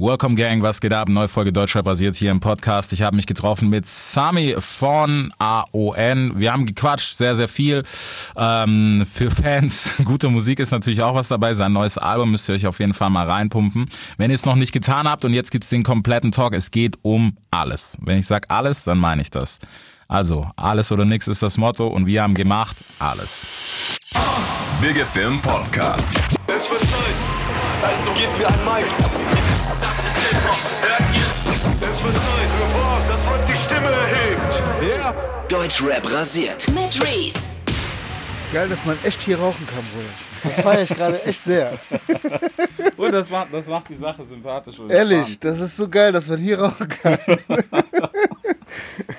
Welcome Gang, was geht ab? Neue Folge Deutschrap basiert hier im Podcast. Ich habe mich getroffen mit Sami von AON. Wir haben gequatscht, sehr, sehr viel. Ähm, für Fans, gute Musik ist natürlich auch was dabei. Sein neues Album müsst ihr euch auf jeden Fall mal reinpumpen. Wenn ihr es noch nicht getan habt und jetzt gibt's den kompletten Talk, es geht um alles. Wenn ich sage alles, dann meine ich das. Also, alles oder nichts ist das Motto und wir haben gemacht alles. Big Film Podcast. Es wird Zeit, also gebt mir ein Mic. Wird Zeit für was, das Rap die Stimme erhebt. Yeah. Deutschrap rasiert. mit Reese. Geil, dass man echt hier rauchen kann, Bruder. Das feiere ich gerade echt sehr. Und das macht, das macht die Sache sympathisch. Ehrlich, das ist so geil, dass man hier rauchen kann.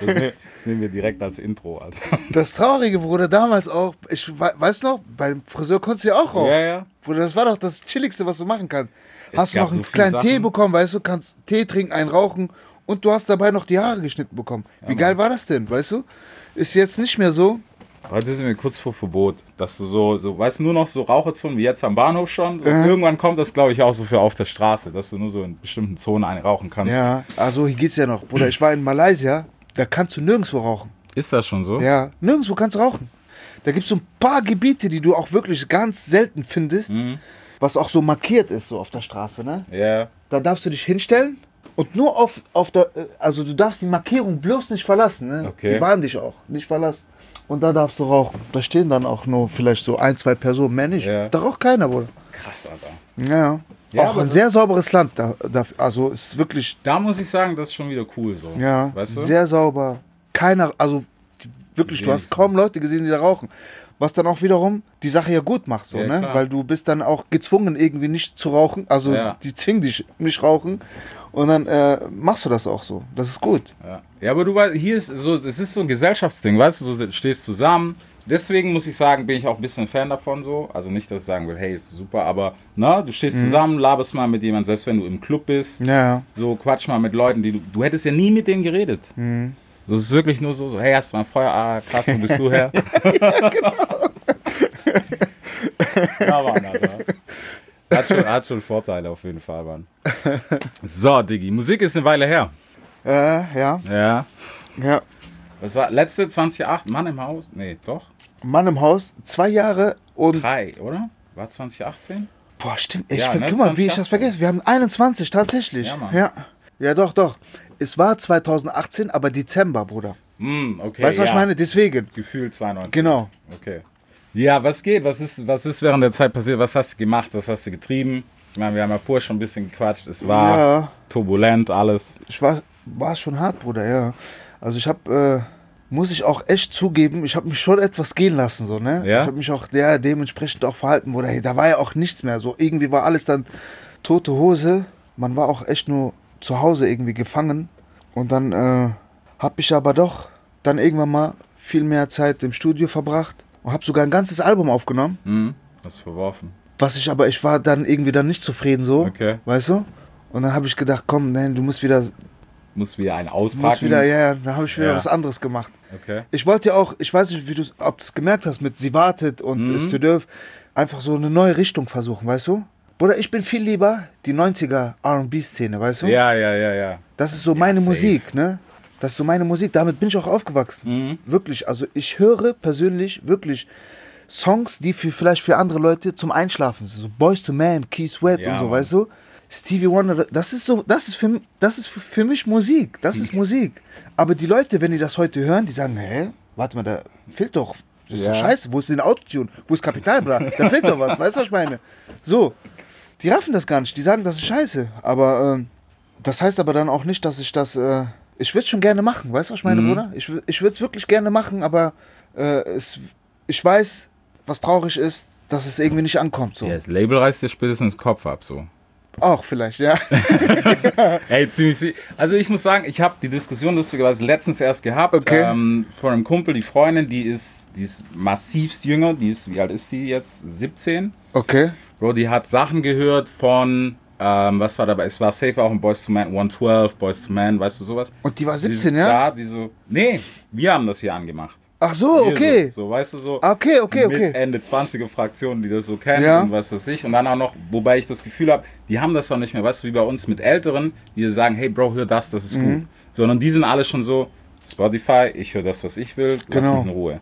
Das, ne, das nehmen wir direkt als Intro, Alter. Das Traurige, Bruder, damals auch, ich we- weiß noch, beim Friseur konntest du ja auch rauchen. Ja, ja. Bruder, das war doch das Chilligste, was du machen kannst. Es hast du noch einen so viele kleinen Tee Sachen. bekommen, weißt du, kannst Tee trinken, einen rauchen und du hast dabei noch die Haare geschnitten bekommen. Wie geil war das denn, weißt du? Ist jetzt nicht mehr so. Heute sind wir kurz vor Verbot, dass du so, so weißt du, nur noch so Raucherzonen wie jetzt am Bahnhof schon. So, Irgendwann kommt das, glaube ich, auch so für auf der Straße, dass du nur so in bestimmten Zonen rauchen kannst. Ja, also hier geht's ja noch. Bruder, ich war in Malaysia, da kannst du nirgendwo rauchen. Ist das schon so? Ja, nirgendwo kannst du rauchen. Da gibt es so ein paar Gebiete, die du auch wirklich ganz selten findest, Mhm. was auch so markiert ist, so auf der Straße, ne? Ja. Da darfst du dich hinstellen und nur auf, auf der, äh, also du darfst die Markierung bloß nicht verlassen, ne? Okay. Die warnen dich auch, nicht verlassen. Und da darfst du rauchen. Da stehen dann auch nur vielleicht so ein, zwei Personen, mehr nicht. Ja. Da raucht keiner, Bruder. Krass, Alter. Ja, ja. Auch ein sehr sauberes Land. Da, da, also ist wirklich, Da muss ich sagen, das ist schon wieder cool so. ja, Weißt du? sehr sauber. Keiner, also wirklich, du hast kaum Leute gesehen, die da rauchen. Was dann auch wiederum die Sache ja gut macht, so, Ja, ne? klar. Weil du bist dann auch gezwungen, irgendwie nicht zu rauchen. Also Ja. die zwingen dich nicht rauchen. Und dann äh, machst du das auch so. Das ist gut. Ja. ja, aber du weißt, hier ist so, es ist so ein Gesellschaftsding, weißt du, du stehst zusammen. Deswegen muss ich sagen, bin ich auch ein bisschen Fan davon so. Also nicht, dass ich sagen will, hey, ist super, aber na, du stehst zusammen, laberst mal mit jemandem, selbst wenn du im Club bist. Ja. So quatsch mal mit Leuten, die du. Du hättest ja nie mit denen geredet. So, es ist wirklich nur so, so, hey, hast du mal Feuer? Ah, krass, wo bist du her? ja, Mann, Alter. Hat schon, hat schon Vorteile auf jeden Fall, Mann. So, Diggi, Musik ist eine Weile her. Äh, ja. Ja. Ja. Das war letzte 2008, Mann im Haus? Nee, doch. Mann im Haus, zwei Jahre und. Drei, oder? War 2018? Boah, stimmt. Ich Ja, ne, guck mal, wie ich 2018. das vergesse. Wir haben 21, tatsächlich. Ja, Mann. Ja. Ja, doch, doch. Es war 2018, aber Dezember, Bruder. Hm, okay. Weißt du, was ja. ich meine? Deswegen. Gefühlt 92. Genau. Okay. Ja, was geht? Was ist, was ist während der Zeit passiert? Was hast du gemacht? Was hast du getrieben? Ich meine, wir haben ja vorher schon ein bisschen gequatscht. Es war Ja. turbulent alles. Ich war, war schon hart, Bruder, ja. Also ich habe, äh, muss ich auch echt zugeben, ich habe mich schon etwas gehen lassen, so, ne? Ja? Ich habe mich auch ja, dementsprechend auch verhalten, Bruder. Hey, da war ja auch nichts mehr, so. Irgendwie war alles dann tote Hose. Man war auch echt nur zu Hause irgendwie gefangen. Und dann äh, habe ich aber doch dann irgendwann mal viel mehr Zeit im Studio verbracht und habe sogar ein ganzes Album aufgenommen. Hm, hast du verworfen. Was ich aber, ich war dann irgendwie dann nicht zufrieden so, Okay. weißt du? Und dann habe ich gedacht, komm, nein, du musst wieder, Muss wieder einen auspacken. musst wieder, ja, ja, dann habe ich wieder Ja. was anderes gemacht. Okay. Ich wollte ja auch, ich weiß nicht, wie du, ob du es gemerkt hast, mit Sie wartet und Mhm. Dürf, einfach so eine neue Richtung versuchen, weißt du? Bruder, ich bin viel lieber die 90er R&B-Szene, weißt du? Ja, ja, ja, ja. Das ist so meine safe. Musik, ne? Das ist so meine Musik, damit bin ich auch aufgewachsen. Mhm. Wirklich, also ich höre persönlich wirklich Songs, die für vielleicht für andere Leute zum Einschlafen sind. So Boys to Man, Key Sweat Ja, und so, Mann. weißt du? Stevie Wonder, das ist so, das ist für, das ist für, für mich Musik. Das ist Musik. Aber die Leute, wenn die das heute hören, die sagen, hä? Warte mal, da fehlt doch. Das ist Ja. doch scheiße. Wo ist denn Autotune? Wo ist Kapital, bra? Da fehlt doch was. Weißt du, was ich meine? So. Die raffen das gar nicht. Die sagen, das ist scheiße. Aber ähm, das heißt aber dann auch nicht, dass ich das. Äh, ich würde es schon gerne machen. Weißt du, was ich meine, Bruder? Ich, ich würde es wirklich gerne machen, aber äh, es, ich weiß, was traurig ist, dass es irgendwie nicht ankommt. So. Ja, das Label reißt dir spätestens den Kopf ab, so. Auch vielleicht, ja. Ey, ziemlich. Also ich muss sagen, ich habe die Diskussion lustigerweise letztens erst gehabt. Okay. Ähm, von einem Kumpel, die Freundin, die ist, die ist massivst jünger. Die ist, wie alt ist sie jetzt? 17. Okay. Bro, die hat Sachen gehört von, ähm, was war dabei? Es war safe auch ein Boys to Man 112, Boys to Man, weißt du sowas? Und die war Sie 17, ist ja? Da, die so, nee, wir haben das hier angemacht. Ach so, Wir okay. So, so, weißt du, so. Okay, okay, mit okay. Ende 20er Fraktionen, die das so kennen Ja. und was weiß ich. Und dann auch noch, wobei ich das Gefühl habe, die haben das doch nicht mehr, weißt du, wie bei uns mit Älteren, die sagen, hey Bro, hör das, das ist Mhm. gut. Sondern die sind alle schon so, Spotify, ich höre das, was ich will, lass Genau. mich in Ruhe.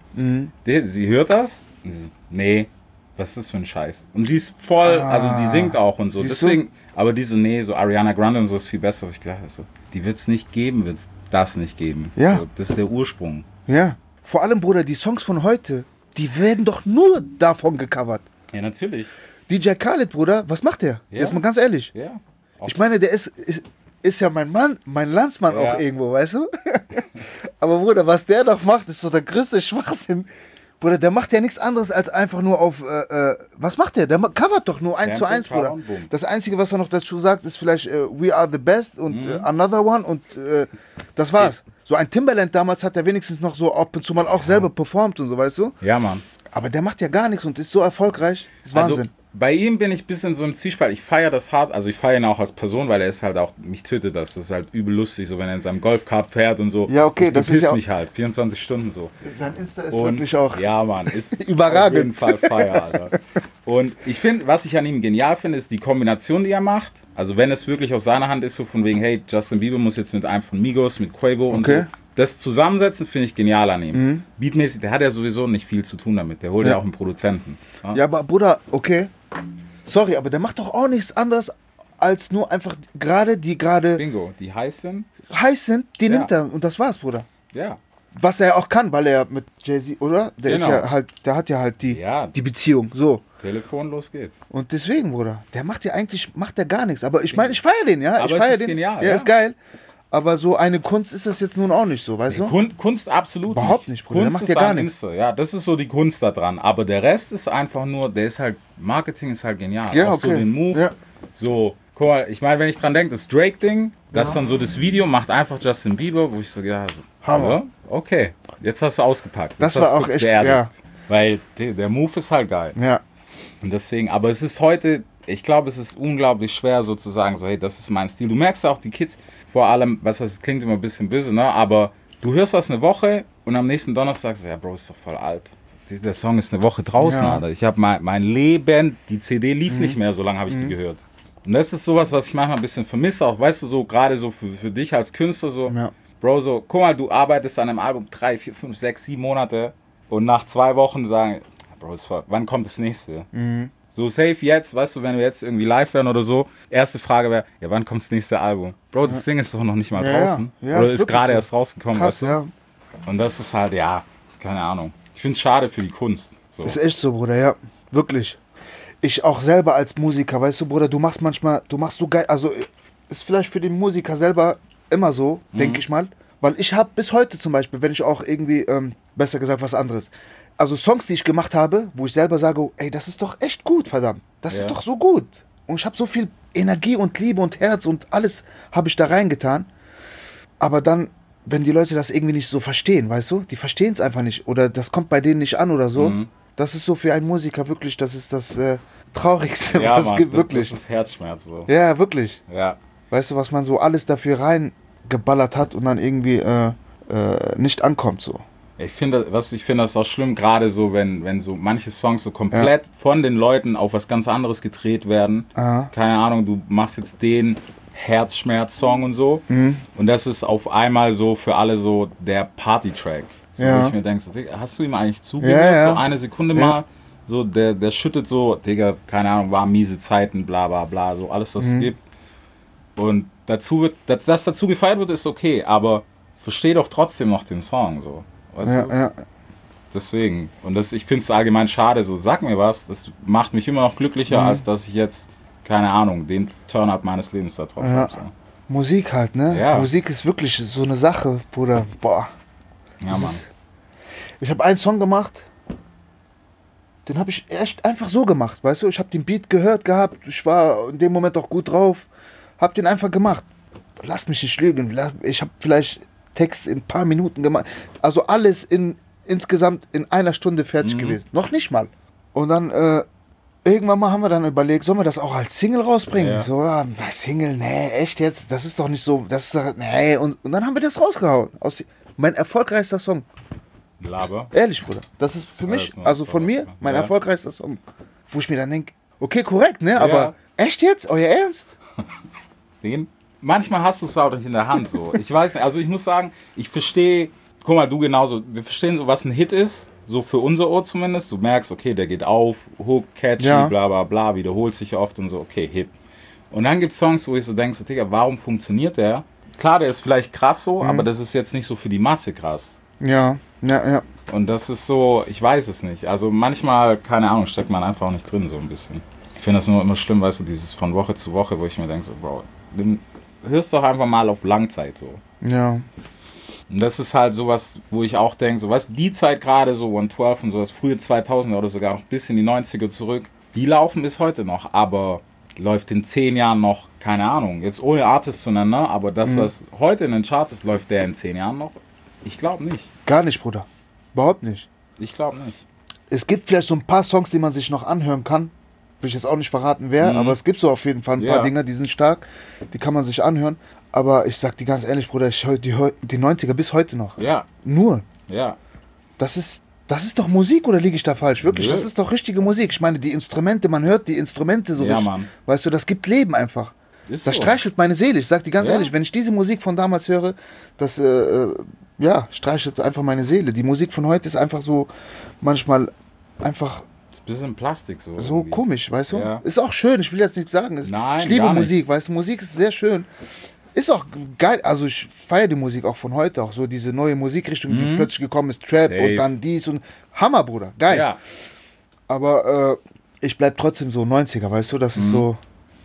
Die, sie hört das, und sie nee, was ist das für ein Scheiß? Und sie ist voll, also die singt auch und so. Ah. Deswegen, aber diese, nee, so Ariana Grande und so ist viel besser. Ich gedacht, so, die wird es nicht geben, wird es das nicht geben. Ja. So, das ist der Ursprung. Ja. Vor allem, Bruder, die Songs von heute, die werden doch nur davon gecovert. Ja, natürlich. DJ Khaled, Bruder, was macht der? Ja. Jetzt mal ganz ehrlich. Ja. Ich meine, der ist, ist, ist ja mein Mann, mein Landsmann Ja. auch irgendwo, weißt du? Aber Bruder, was der doch macht, ist doch der größte Schwachsinn. Bruder, der macht ja nichts anderes als einfach nur auf, äh, äh, was macht der? Der covert doch nur eins zu eins, Bruder. Das Einzige, was er noch dazu sagt, ist vielleicht äh, We are the best und Mhm. äh, Another One und äh, das war's. So ein Timberland damals hat er wenigstens noch so ab und zu mal auch selber performt und so, weißt du? Ja, Mann. Aber der macht ja gar nichts und ist so erfolgreich. Das ist Wahnsinn. Also bei ihm bin ich ein bisschen so im Zwiespalt. Ich feiere das hart, also ich feiere ihn auch als Person, weil er ist halt auch, mich tötet das. Das ist halt übel lustig, so wenn er in seinem Golfkart fährt und so. Ja, okay, ich das ist ja auch- mich halt, 24 Stunden so. Sein Insta ist Und wirklich auch. ja, Mann, ist Überragend. auf jeden Fall Feier, Alter. Und ich finde, was ich an ihm genial finde, ist die Kombination, die er macht. Also wenn es wirklich aus seiner Hand ist, so von wegen, hey, Justin Bieber muss jetzt mit einem von Migos, mit Quavo und Okay. So. Das Zusammensetzen finde ich genial an ihm. Beatmäßig, der hat ja sowieso nicht viel zu tun damit. Der holt ja, Ja. auch einen Produzenten. Ja? Ja, aber Bruder, okay. Sorry, aber der macht doch auch nichts anderes als nur einfach gerade die gerade Bingo, die heiß sind. heiß sind, die Ja. nimmt er und das war's, Bruder. Ja. Was er ja auch kann, weil er mit Jay-Z, oder? Der ist Genau. ja halt, der hat ja halt die, Ja. die Beziehung, so. Telefon, los geht's. Und deswegen, Bruder, der macht ja eigentlich, macht der gar nichts. Aber ich meine, ich feiere den, ja. Aber ich feiere ist den. genial, Ja, ja. ist geil. Aber so eine Kunst ist das jetzt nun auch nicht so, weißt du? Kun Kunst absolut Überhaupt nicht, Bruder. Der Kunst macht ist ja gar nichts. Ja, das ist so die Kunst da dran. Aber der Rest ist einfach nur, der ist halt, Marketing ist halt genial. Ja, Auch so okay. den Move. Ja. So, guck mal, ich meine, wenn ich dran denke, das Drake-Ding, das ist dann so das Video, macht einfach Justin Bieber, wo ich so, ja, so, Hammer. okay, jetzt hast du ausgepackt. Das jetzt hast war du auch echt- beerdigt. ja. Weil der, der Move ist halt geil. Ja. Und deswegen, aber es ist heute, ich glaube, es ist unglaublich schwer so zu sagen, so, hey, das ist mein Stil. Du merkst ja auch die Kids, vor allem, was das klingt immer ein bisschen böse, ne? Aber du hörst was eine Woche und am nächsten Donnerstag sagst du, ja, Bro, ist doch voll alt. Der Song ist eine Woche draußen, Ja. Alter. Ich habe mein, mein Leben, die CD lief nicht mehr, so lange habe ich die gehört. Und das ist sowas, was ich manchmal ein bisschen vermisse, auch weißt du, so gerade so für, für dich als Künstler, so, Ja. Bro, so, guck mal, du arbeitest an einem Album drei, vier, fünf, sechs, sieben Monate und nach zwei Wochen sagen, Bro, ist voll, wann kommt das nächste? So safe jetzt, weißt du, wenn wir jetzt irgendwie live wären oder so, erste Frage wäre, ja, wann kommt das nächste Album? Bro, das Ding ist doch noch nicht mal Ja, ja. draußen. Ja, oder ist gerade so. erst rausgekommen, Krass, weißt du? ja. Und das ist halt, ja, keine Ahnung. Ich finde es schade für die Kunst. So. Ist echt so, Bruder, ja. Wirklich. Ich auch selber als Musiker, weißt du, Bruder, du machst manchmal, du machst so geil, also ist vielleicht für den Musiker selber immer so, Mhm. denke ich mal. Weil ich habe bis heute zum Beispiel, wenn ich auch irgendwie, ähm, besser gesagt, was anderes. Also Songs, die ich gemacht habe, wo ich selber sage, ey, das ist doch echt gut, verdammt. Das Ja. ist doch so gut. Und ich habe so viel Energie und Liebe und Herz und alles habe ich da reingetan. Aber dann, wenn die Leute das irgendwie nicht so verstehen, weißt du, die verstehen es einfach nicht oder das kommt bei denen nicht an oder so, Mhm. das ist so für einen Musiker wirklich, das ist das äh, Traurigste, ja, was es Mann, gibt, das, wirklich. das ist Herzschmerz so. ja, wirklich. Ja. Weißt du, was man so alles dafür reingeballert hat und dann irgendwie äh, äh, nicht ankommt so. Ich finde, was ich finde, das auch schlimm, gerade so, wenn, wenn so manche Songs so komplett von den Leuten auf was ganz anderes gedreht werden. Aha. Keine Ahnung, du machst jetzt den Herzschmerz-Song und so. Mhm. Und das ist auf einmal so für alle so der Party-Track. So, Ja. Wo ich mir denke, so, Digga, hast du ihm eigentlich zugehört? Ja, ja. So eine Sekunde Ja. mal. So, der, der schüttet so, Digga, keine Ahnung, war miese Zeiten, bla bla bla, so alles, was Mhm. es gibt. Und dazu wird, dass das dazu gefeiert wird, ist okay, aber versteh doch trotzdem noch den Song, so. Weißt Ja, du? ja. Deswegen. Und das, ich finde es allgemein schade, so sag mir was, das macht mich immer noch glücklicher, Mhm. als dass ich jetzt, keine Ahnung, den Turn-up meines Lebens da drauf Ja. habe. So. Musik halt, ne? Ja. Musik ist wirklich so eine Sache, Bruder. Boah. Ja, Das Mann. ist- Ich habe einen Song gemacht, den habe ich echt einfach so gemacht, weißt du? Ich habe den Beat gehört gehabt, ich war in dem Moment auch gut drauf, habe den einfach gemacht. Lass mich nicht lügen, ich habe vielleicht Text in ein paar Minuten gemacht. Also alles in insgesamt in einer Stunde fertig gewesen. Noch nicht mal. Und dann äh, irgendwann mal haben wir dann überlegt, sollen wir das auch als Single rausbringen? Ja. So, ja, Single, nee, echt jetzt? Das ist doch nicht so, das ist doch, nee. Und, und dann haben wir das rausgehauen. Aus, mein erfolgreichster Song. Laber. Ehrlich, Bruder. Das ist für mich, also von mir, mein Ja. erfolgreichster Song. Wo ich mir dann denke, okay, korrekt, ne? Aber echt jetzt? Euer Ernst? Den? Manchmal hast du es auch nicht in der Hand so. Ich weiß nicht, also ich muss sagen, ich verstehe, guck mal, du genauso, wir verstehen so, was ein Hit ist, so für unser Ohr zumindest. Du merkst, okay, der geht auf, Hook, catchy, Ja. bla bla bla, wiederholt sich oft und so, okay, Hit. Und dann gibt es Songs, wo ich so denke, so, Digga, warum funktioniert der? Klar, der ist vielleicht krass so, Mhm. aber das ist jetzt nicht so für die Masse krass. Ja, ja, ja. Und das ist so, ich weiß es nicht. Also manchmal, keine Ahnung, steckt man einfach auch nicht drin so ein bisschen. Ich finde das nur immer schlimm, weißt du, dieses von Woche zu Woche, wo ich mir denke, so, Bro, dann hörst doch einfach mal auf Langzeit so. Ja. Und das ist halt sowas, wo ich auch denke, so, du, die Zeit gerade so 112 und so, das frühe 2000 oder sogar noch bis in die 90er zurück, die laufen bis heute noch, aber läuft in 10 Jahren noch, keine Ahnung, jetzt ohne Artist zu nennen, ne? aber das, was heute in den Charts ist, läuft der in 10 Jahren noch? Ich glaube nicht. Gar nicht, Bruder. Überhaupt nicht. Ich glaube nicht. Es gibt vielleicht so ein paar Songs, die man sich noch anhören kann. Will ich jetzt auch nicht verraten, wer, aber es gibt so auf jeden Fall ein Mhm. Ja. paar Dinge, die sind stark. Die kann man sich anhören. Aber ich sag dir ganz ehrlich, Bruder, ich höre die, die 90er bis heute noch. Ja, Nur. ja. Das ist, das ist doch Musik oder liege ich da falsch? Wirklich, Nö. das ist doch richtige Musik. Ich meine, die Instrumente, man hört die Instrumente so Ja, richtig. Mann. Weißt du, das gibt Leben einfach. Ist das so. streichelt meine Seele. Ich sag dir ganz Ja. ehrlich, wenn ich diese Musik von damals höre, das äh, äh, ja, streichelt einfach meine Seele. Die Musik von heute ist einfach so manchmal einfach ist ein bisschen Plastik so. so irgendwie. komisch, weißt du? Ja. Ist auch schön, ich will jetzt nichts sagen. Nein, ich liebe. Musik, weißt du, Musik ist sehr schön. Ist auch geil, also ich feiere die Musik auch von heute, auch so diese neue Musikrichtung, die plötzlich gekommen ist, Trap Mhm. Safe. und dann dies und Hammer, Bruder, geil. Ja, Aber äh, ich bleib trotzdem so 90er, weißt du, das Mhm. ist so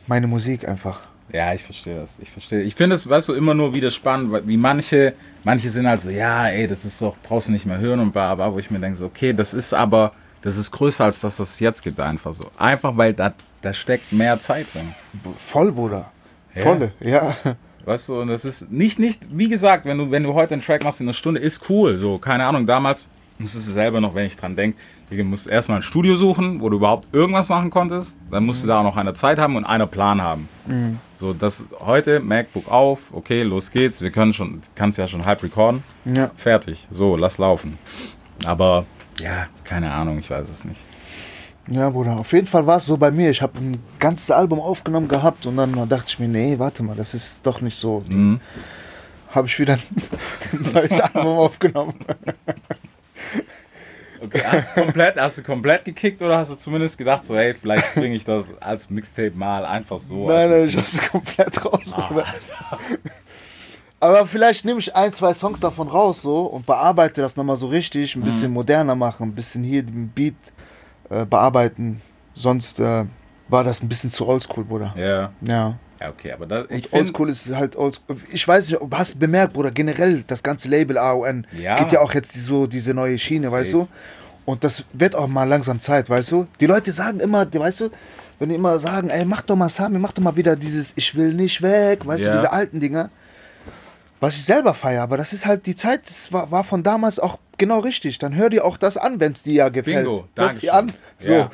meine Musik einfach. ja, ich verstehe das. Ich verstehe. Ich finde es, weißt du, immer nur wieder spannend, weil- wie manche, manche sind halt so, ja, ey, das ist doch, brauchst du nicht mehr hören und bla, bla, wo ich mir denke, so, okay, das ist aber, das ist größer als das, was es jetzt gibt, einfach so. Einfach, weil da, da steckt mehr Zeit drin. Voll, Bruder. Ja. Volle, ja. Weißt du, und das ist nicht, nicht, wie gesagt, wenn du, wenn du heute einen Track machst in einer Stunde, ist cool. So, keine Ahnung, damals musstest du selber noch, wenn ich dran denke, du musst erstmal ein Studio suchen, wo du überhaupt irgendwas machen konntest. Dann musst du da auch noch eine Zeit haben und einen Plan haben. So, das heute, MacBook auf, okay, los geht's. Wir können schon, kannst ja schon halb recorden. Ja. Fertig. So, lass laufen. Aber, ja, keine Ahnung, ich weiß es nicht. Ja, Bruder, auf jeden Fall war es so bei mir. Ich habe ein ganzes Album aufgenommen gehabt und dann dachte ich mir, nee, warte mal, das ist doch nicht so. Mhm. Habe ich wieder ein neues Album aufgenommen. Okay, hast du komplett, hast du komplett gekickt oder hast du zumindest gedacht, so, hey, vielleicht bringe ich das als Mixtape mal einfach so? Nein, als- nein, ich hab's komplett raus, Ah. Aber vielleicht nehme ich ein, zwei Songs davon raus so und bearbeite das nochmal so richtig, ein Mhm. bisschen moderner machen, ein bisschen hier den Beat äh, bearbeiten. Sonst äh, war das ein bisschen zu oldschool, Bruder. Ja. Ja. Ja, okay, aber das, ich oldschool ist halt oldschool. Ich weiß nicht, hast du bemerkt, Bruder, generell das ganze Label AON Ja. geht ja auch jetzt so diese neue Schiene, weißt du? Und das wird auch mal langsam Zeit, weißt du? Die Leute sagen immer, die- weißt du, wenn die immer sagen, ey, mach doch mal Sami, mach doch mal wieder dieses Ich will nicht weg, weißt Ja. du, diese alten Dinger. Was ich selber feiere, aber das ist halt die Zeit, das war, war von damals auch genau richtig. Dann hör dir auch das an, wenn es dir ja gefällt. Bingo, Hörst dir an. So. Ja.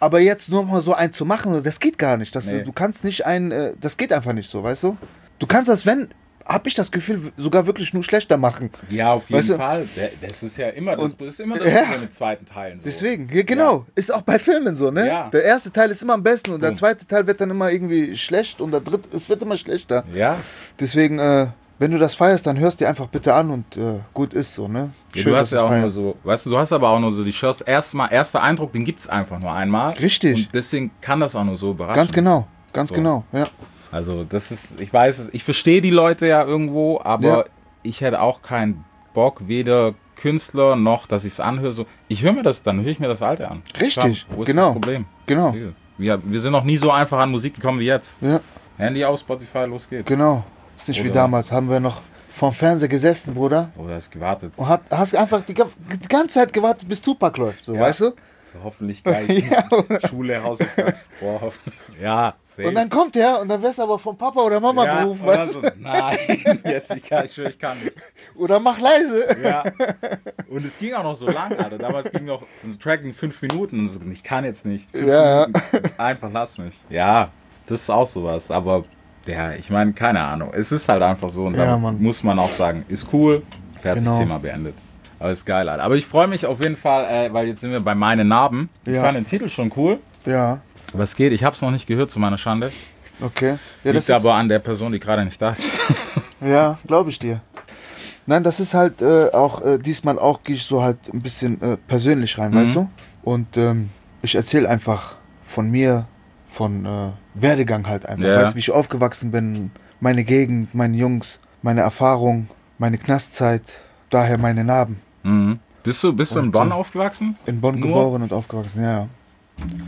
Aber jetzt nur mal so einen zu machen, das geht gar nicht. Das, Nee. Du kannst nicht ein, äh, das geht einfach nicht so, weißt du? Du kannst das, wenn, hab ich das Gefühl, sogar wirklich nur schlechter machen. ja, auf jeden Weißt du? Fall. Das ist ja immer das, Und- ist immer das Ja. Problem mit zweiten Teilen. So. Deswegen, ja, genau. Ist auch bei Filmen so, ne? Ja. Der erste Teil ist immer am besten und der zweite Teil wird dann immer irgendwie schlecht und der dritte, es wird immer schlechter. Ja. Deswegen, äh, wenn du das feierst, dann hörst dir einfach bitte an und äh, gut ist so, ne? ja Schön, du hast ja auch du's nur feierst. so, weißt du, du hast aber auch nur so die Shows, erstmal, erster Eindruck, den gibt es einfach nur einmal. Richtig. Und deswegen kann das auch nur so überraschen. Ganz genau, ganz So. genau, ja. Also das ist, ich weiß es, ich verstehe die Leute ja irgendwo, aber Ja. ich hätte auch keinen Bock, weder Künstler noch, dass ich es anhöre. So, ich höre mir das, dann höre ich mir das Alte an. Richtig, Klar, wo ist genau. das Problem? Genau. Wir, wir sind noch nie so einfach an Musik gekommen wie jetzt. Ja, Handy aus, Spotify, los geht's. genau. Ist nicht wie Oder- damals, haben wir noch vorm Fernseher gesessen, Bruder. Oder ist gewartet. Und hat, hast einfach die, die ganze Zeit gewartet, bis Tupac läuft, so, Ja. weißt du? So hoffentlich gleich Ja. Schule, Hausaufgaben. Boah, hoffentlich. Ja, safe. Und dann kommt er und dann wirst du aber von Papa oder Mama ja, gerufen, dann weißt so, nein, jetzt, ich kann, ich, schwör, ich kann nicht. Oder mach leise. Ja. Und es ging auch noch so lang, Alter. Damals ging noch so ein Track in fünf Minuten. Ich kann jetzt nicht. Fünf Ja. Minuten. Einfach lass mich. Ja, das ist auch sowas. Aber ja, ich meine, keine Ahnung. Es ist halt einfach so. Und Ja, da muss man auch sagen, ist cool. Fertig, Genau. Thema beendet. Aber ist geil, Alter. Aber ich freue mich auf jeden Fall, äh, weil jetzt sind wir bei meinen Narben. Ich Ja. fand den Titel schon cool. Ja, Was geht? Ich habe es noch nicht gehört, zu meiner Schande. okay. Ja, Liegt aber an der Person, die gerade nicht da ist. ja glaube ich dir. Nein, das ist halt äh, auch, äh, diesmal auch gehe ich so halt ein bisschen äh, persönlich rein, weißt du? Und ähm, ich erzähle einfach von mir, von äh, Werdegang halt einfach. Ja. Weißt du, wie ich aufgewachsen bin, meine Gegend, meine Jungs, meine Erfahrung, meine Knastzeit, daher meine Narben. Mhm. Bist du, bist du in Bonn aufgewachsen? In Bonn Nur? geboren und aufgewachsen, ja.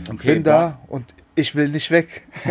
Okay, Bin da und ich will nicht weg.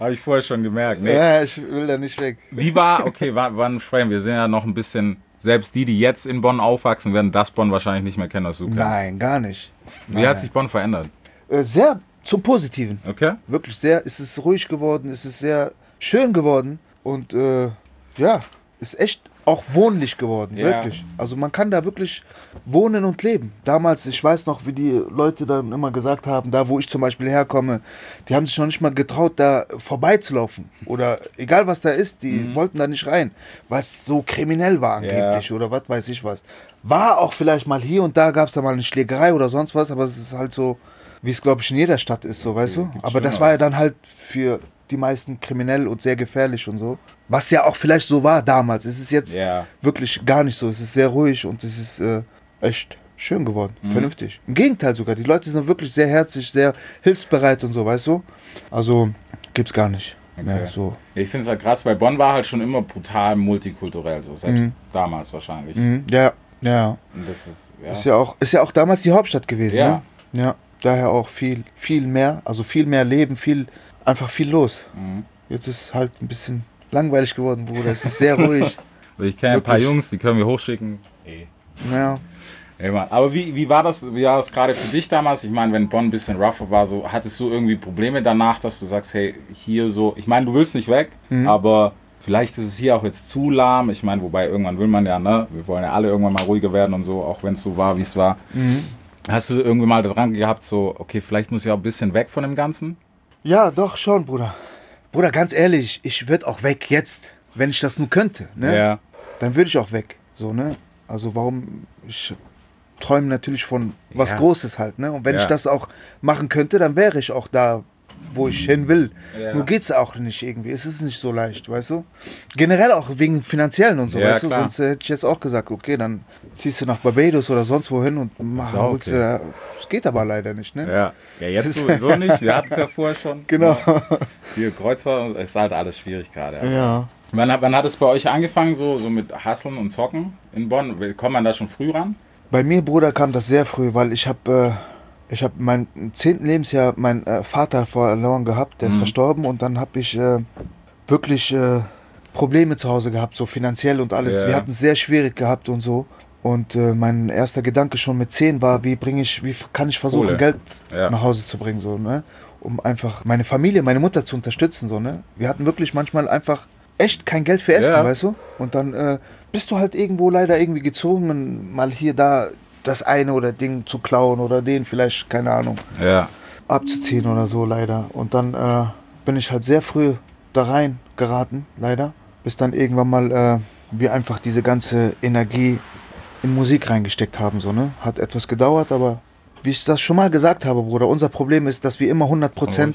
Habe ich vorher schon gemerkt. Nee. Ja, ich will da nicht weg. Wie war, okay, wa- wann sprechen wir? Wir sind ja noch ein bisschen, selbst die, die jetzt in Bonn aufwachsen, werden das Bonn wahrscheinlich nicht mehr kennen, was du kennst. Nein, gar nicht. Wie hat sich Bonn verändert? Äh, sehr zum Positiven. Okay? Wirklich sehr. Es ist ruhig geworden, es ist sehr schön geworden und äh, ja, ist echt auch wohnlich geworden, Ja. wirklich. Also man kann da wirklich wohnen und leben. Damals, ich weiß noch, wie die Leute dann immer gesagt haben, da wo ich zum Beispiel herkomme, die haben sich noch nicht mal getraut, da vorbeizulaufen. Oder egal was da ist, die Mhm. wollten da nicht rein, was so kriminell war angeblich oder was weiß ich was. War auch vielleicht mal hier und da gab es da mal eine Schlägerei oder sonst was, aber es ist halt so, wie es glaube ich in jeder Stadt ist, so weißt du. Aber das war ja dann halt für die meisten kriminell und sehr gefährlich und so. Was ja auch vielleicht so war damals. Es ist jetzt Ja. wirklich gar nicht so. Es ist sehr ruhig und es ist äh, echt schön geworden. Mhm. Vernünftig. Im Gegenteil sogar. Die Leute sind wirklich sehr herzlich, sehr hilfsbereit und so, weißt du? Also gibt's gar nicht. so. Ja, Ich finde es halt krass, weil Bonn war halt schon immer brutal multikulturell, so selbst damals wahrscheinlich. Mhm. Ja, ja. Und das ist, ja. Ist ja auch, ist ja auch damals die Hauptstadt gewesen, Ja. ne? Ja. Daher auch viel, viel mehr, also viel mehr Leben, viel, einfach viel los. Mhm. Jetzt ist halt ein bisschen langweilig geworden, Bruder. Es ist sehr ruhig. ich kenne ein paar. Jungs, die können wir hochschicken. Ey. ja. Ey, Mann. Aber wie, wie war das, wie war das gerade für dich damals? Ich meine, wenn Bonn ein bisschen rougher war, so hattest du irgendwie Probleme danach, dass du sagst, hey, hier so, ich meine, du willst nicht weg, Mhm. aber vielleicht ist es hier auch jetzt zu lahm. Ich meine, wobei irgendwann will man ja, ne? Wir wollen ja alle irgendwann mal ruhiger werden und so, auch wenn es so war, wie es war. Mhm. Hast du irgendwie mal dran gehabt, so, okay, vielleicht muss ich auch ein bisschen weg von dem Ganzen? Ja, doch schon, Bruder. Bruder, ganz ehrlich, ich würde auch weg jetzt, wenn ich das nur könnte, ne? Ja. Dann würde ich auch weg, so, ne? Also warum, ich träume natürlich von was Ja. Großes halt, ne? Und wenn Ja. ich das auch machen könnte, dann wäre ich auch da, wo ich hin will. Ja. Nur geht's auch nicht irgendwie. Es ist nicht so leicht, weißt du? Generell auch wegen finanziellen und so, Ja, weißt klar. du? Sonst hätte ich jetzt auch gesagt, okay, dann ziehst du nach Barbados oder sonst wohin und mach, auch holst okay. du da- Das geht aber leider nicht, ne? Ja. Ja, jetzt sowieso nicht. Wir hatten es ja vorher schon. Genau. Hier, Kreuzfahrt, ist halt alles schwierig gerade. Ja. Wann, hat- wann hat es bei euch angefangen, so, so mit Hasseln und Zocken in Bonn? Kommt man da schon früh ran? Bei mir, Bruder, kam das sehr früh, weil ich habe äh, ich habe mein zehnten Lebensjahr meinen äh, Vater verloren gehabt, der ist verstorben und dann habe ich äh, wirklich äh, Probleme zu Hause gehabt, so finanziell und alles. Ja. Wir hatten es sehr schwierig gehabt und so. Und äh, mein erster Gedanke schon mit zehn war, wie bringe ich, wie kann ich versuchen, Kohle. Geld Ja. nach Hause zu bringen, so, ne? Um einfach meine Familie, meine Mutter zu unterstützen, so, ne? Wir hatten wirklich manchmal einfach echt kein Geld für Essen, Ja. weißt du? Und dann äh, bist du halt irgendwo leider irgendwie gezwungen, mal hier, da das eine oder Ding zu klauen oder den vielleicht, keine Ahnung, Ja. abzuziehen oder so, leider. Und dann äh, bin ich halt sehr früh da rein geraten, leider. Bis dann irgendwann mal äh, wir einfach diese ganze Energie in Musik reingesteckt haben, so, ne? Hat etwas gedauert, aber wie ich das schon mal gesagt habe, Bruder, unser Problem ist, dass wir immer 100%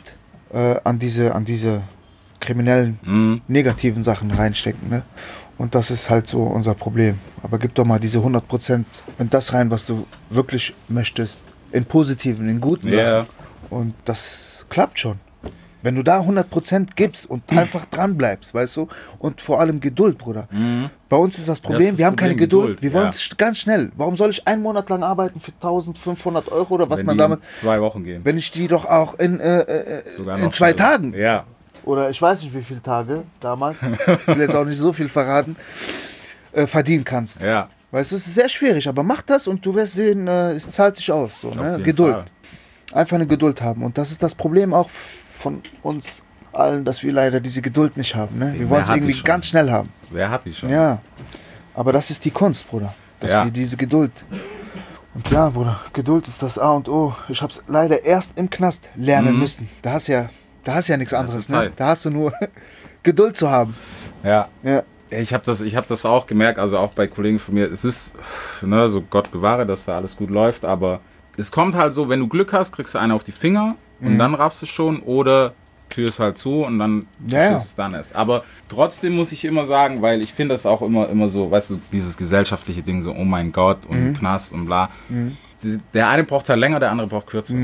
äh, an diese, an diese kriminellen, Mhm. negativen Sachen reinstecken, ne? Und das ist halt so unser Problem. Aber gib doch mal diese 100% in das rein, was du wirklich möchtest. In positiven, in guten. Sachen. Und das klappt schon. Wenn du da 100% gibst und einfach dran bleibst, weißt du? Und vor allem Geduld, Bruder. Bei uns ist das Problem, Mhm. Das ist wir haben keine Problem, Geduld. Geduld, wir wollen es ganz schnell. Warum soll ich einen Monat lang arbeiten für 1500 Euro oder was Wenn man damit... in zwei Wochen gehen. Wenn ich die doch auch in, äh, äh, Sogar in zwei. Tagen Ja. Oder ich weiß nicht wie viele Tage damals, ich will jetzt auch nicht so viel verraten, äh, verdienen kannst. Ja. Weißt du, es ist sehr schwierig, aber mach das und du wirst sehen, äh, es zahlt sich aus. So, ne? Geduld. Fall. Einfach eine Geduld haben. Und das ist das Problem auch von uns allen, dass wir leider diese Geduld nicht haben. Ne? Wir wollen es irgendwie ganz schnell haben. Wer hat die schon? Ja. Aber das ist die Kunst, Bruder. Dass Ja. wir diese Geduld. Und ja, Bruder, Geduld ist das A und O. Ich hab's leider erst im Knast lernen müssen. Da hast ja, da hast ja nichts Mhm. anderes. du Ne? Da hast du nur Geduld zu haben. Ja. Ja. Ich habe das, ich hab das auch gemerkt, also auch bei Kollegen von mir. Es ist, ne, so Gott bewahre, dass da alles gut läuft, aber es kommt halt so, wenn du Glück hast, kriegst du einen auf die Finger und dann raffst du schon oder Tür ist halt zu und dann Ja, ja. ist es dann erst. Aber trotzdem muss ich immer sagen, weil ich finde das auch immer, immer so, weißt du, dieses gesellschaftliche Ding so, oh mein Gott und Knast und bla. Die- Der eine braucht halt länger, der andere braucht kürzer.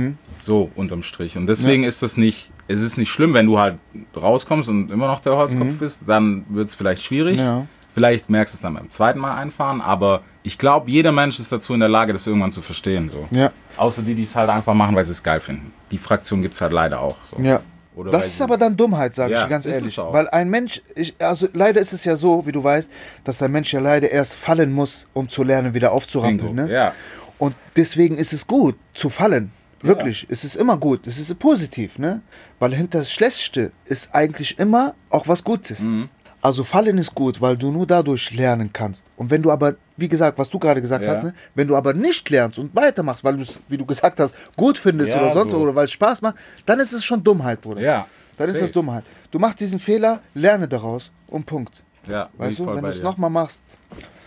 So unterm Strich. Und deswegen ist das nicht, es ist nicht schlimm, wenn du halt rauskommst und immer noch der Holzkopf bist, dann wird es vielleicht schwierig. Ja. Vielleicht merkst du es dann beim zweiten Mal einfahren, aber ich glaube, jeder Mensch ist dazu in der Lage, das irgendwann zu verstehen. So. Ja. Außer die, die es halt einfach machen, weil sie es geil finden. Die Fraktion gibt es halt leider auch. So. Ja. Oder das ist aber dann Dummheit, sage Ja, ich ganz ehrlich. Weil ein Mensch, ich, also leider ist es ja so, wie du weißt, dass der Mensch ja leider erst fallen muss, um zu lernen, wieder aufzurampeln. Ne? ja. Und deswegen ist es gut, zu fallen. Wirklich, es ist immer gut, es ist positiv, ne? Weil hinter das Schlechteste ist eigentlich immer auch was Gutes. Mhm. Also fallen ist gut, weil du nur dadurch lernen kannst. Und wenn du aber, wie gesagt, was du gerade gesagt Ja. hast, ne? wenn du aber nicht lernst und weitermachst, weil du es, wie du gesagt hast, gut findest Ja, oder sonst so. oder weil es Spaß macht, dann ist es schon Dummheit, Bruder. Ja, Dann ist safe. das Dummheit. Du machst diesen Fehler, lerne daraus und Punkt. Ja, Weißt du, wenn du es nochmal machst,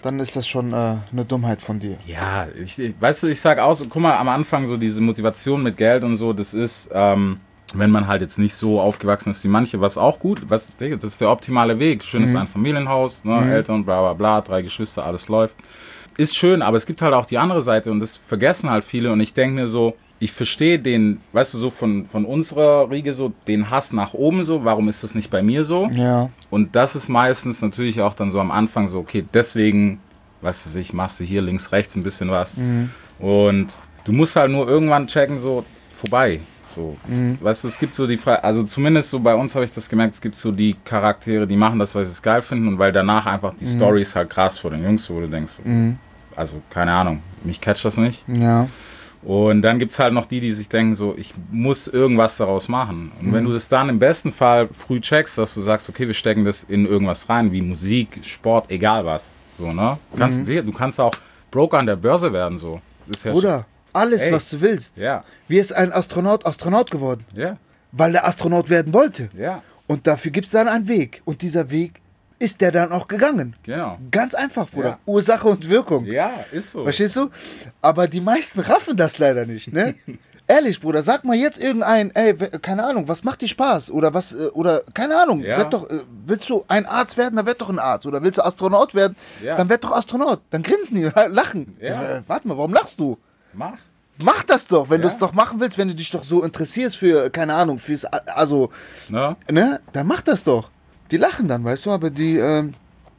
dann ist das schon äh, eine Dummheit von dir. Ja, ich, ich, weißt du, ich sag auch so, guck mal, am Anfang so diese Motivation mit Geld und so, das ist, ähm, wenn man halt jetzt nicht so aufgewachsen ist wie manche, was auch gut, was, das ist der optimale Weg. Schön ist ein Familienhaus, ne, Eltern, bla bla bla, drei Geschwister, alles läuft. Ist schön, aber es gibt halt auch die andere Seite und das vergessen halt viele und ich denke mir so, ich verstehe den, weißt du, so von, von unserer Riege so, den Hass nach oben so, warum ist das nicht bei mir so? Ja. Und das ist meistens natürlich auch dann so am Anfang so, okay, deswegen, weißt du, ich machst du hier links, rechts ein bisschen was. Und du musst halt nur irgendwann checken, so, vorbei. So, weißt du, es gibt so die Frage, also zumindest so bei uns habe ich das gemerkt, es gibt so die Charaktere, die machen das, weil sie es geil finden und weil danach einfach die Story ist halt krass vor den Jungs, wo du denkst, so, also keine Ahnung, mich catcht das nicht. Ja. Und dann gibt es halt noch die, die sich denken, so, ich muss irgendwas daraus machen. Und Mhm. wenn du das dann im besten Fall früh checkst, dass du sagst, okay, wir stecken das in irgendwas rein, wie Musik, Sport, egal was. So, ne? Du kannst, du kannst auch Broker an der Börse werden, so. Ist ja Oder alles, Ey. was du willst. Ja, Wie ist ein Astronaut Astronaut geworden? ja, Weil der Astronaut werden wollte. ja, Und dafür gibt es dann einen Weg. Und dieser Weg ist der dann auch gegangen. genau. Ganz einfach, Bruder. Ja. Ursache und Wirkung. Ja, ist so. Verstehst du? Aber die meisten raffen das leider nicht, ne? Ehrlich, Bruder, sag mal jetzt irgendein, ey, keine Ahnung, was macht dir Spaß? Oder was, äh, oder, keine Ahnung, Ja. doch, äh, willst du ein Arzt werden, dann werd doch ein Arzt. Oder willst du Astronaut werden, Ja. dann werd doch Astronaut. Dann grinsen die, lachen. Ja. Warte mal, warum lachst du? Mach. Mach das doch, wenn Ja. du es doch machen willst, wenn du dich doch so interessierst für, keine Ahnung, fürs, also, Ne? ne, dann mach das doch. Die lachen dann, weißt du, aber die, ähm,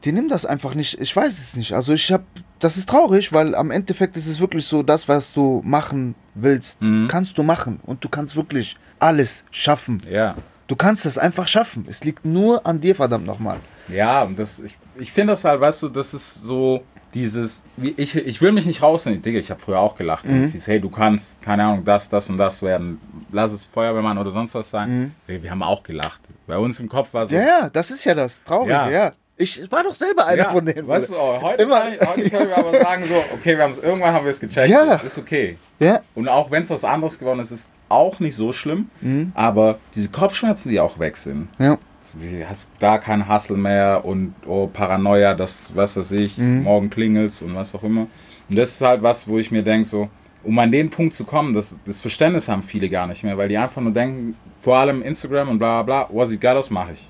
die nehmen das einfach nicht. Ich weiß es nicht. Also ich hab, das ist traurig, weil am Endeffekt ist es wirklich so, das, was du machen willst, Mhm. kannst du machen und du kannst wirklich alles schaffen. Ja. Du kannst es einfach schaffen. Es liegt nur an dir, verdammt nochmal. Ja, und das, ich, ich finde das halt, weißt du, das ist so dieses, wie ich, ich will mich nicht rausnehmen, Digga, ich habe früher auch gelacht. Und es hieß, hey, du kannst, keine Ahnung, das, das und das werden. Lass es Feuerwehrmann oder sonst was sein. Ey, wir haben auch gelacht. Bei uns im Kopf war so, Ja, ja, das ist ja das Traurige, ja. Ja. Ich war doch selber einer Ja, von denen. Weißt du, oh, heute, Immer- kann ich, heute können wir aber sagen so, okay, wir irgendwann haben wir es gecheckt. Ja. Ist okay. Ja, Und auch wenn es was anderes geworden ist, ist auch nicht so schlimm. Aber diese Kopfschmerzen, die auch weg sind, ja. Du hast da kein Hustle mehr und oh, Paranoia, das, was weiß ich, morgen klingelt's und was auch immer. Und das ist halt was, wo ich mir denke, so, um an den Punkt zu kommen, das, das Verständnis haben viele gar nicht mehr, weil die einfach nur denken, vor allem Instagram und bla bla bla, oh, sieht geil aus, mache ich.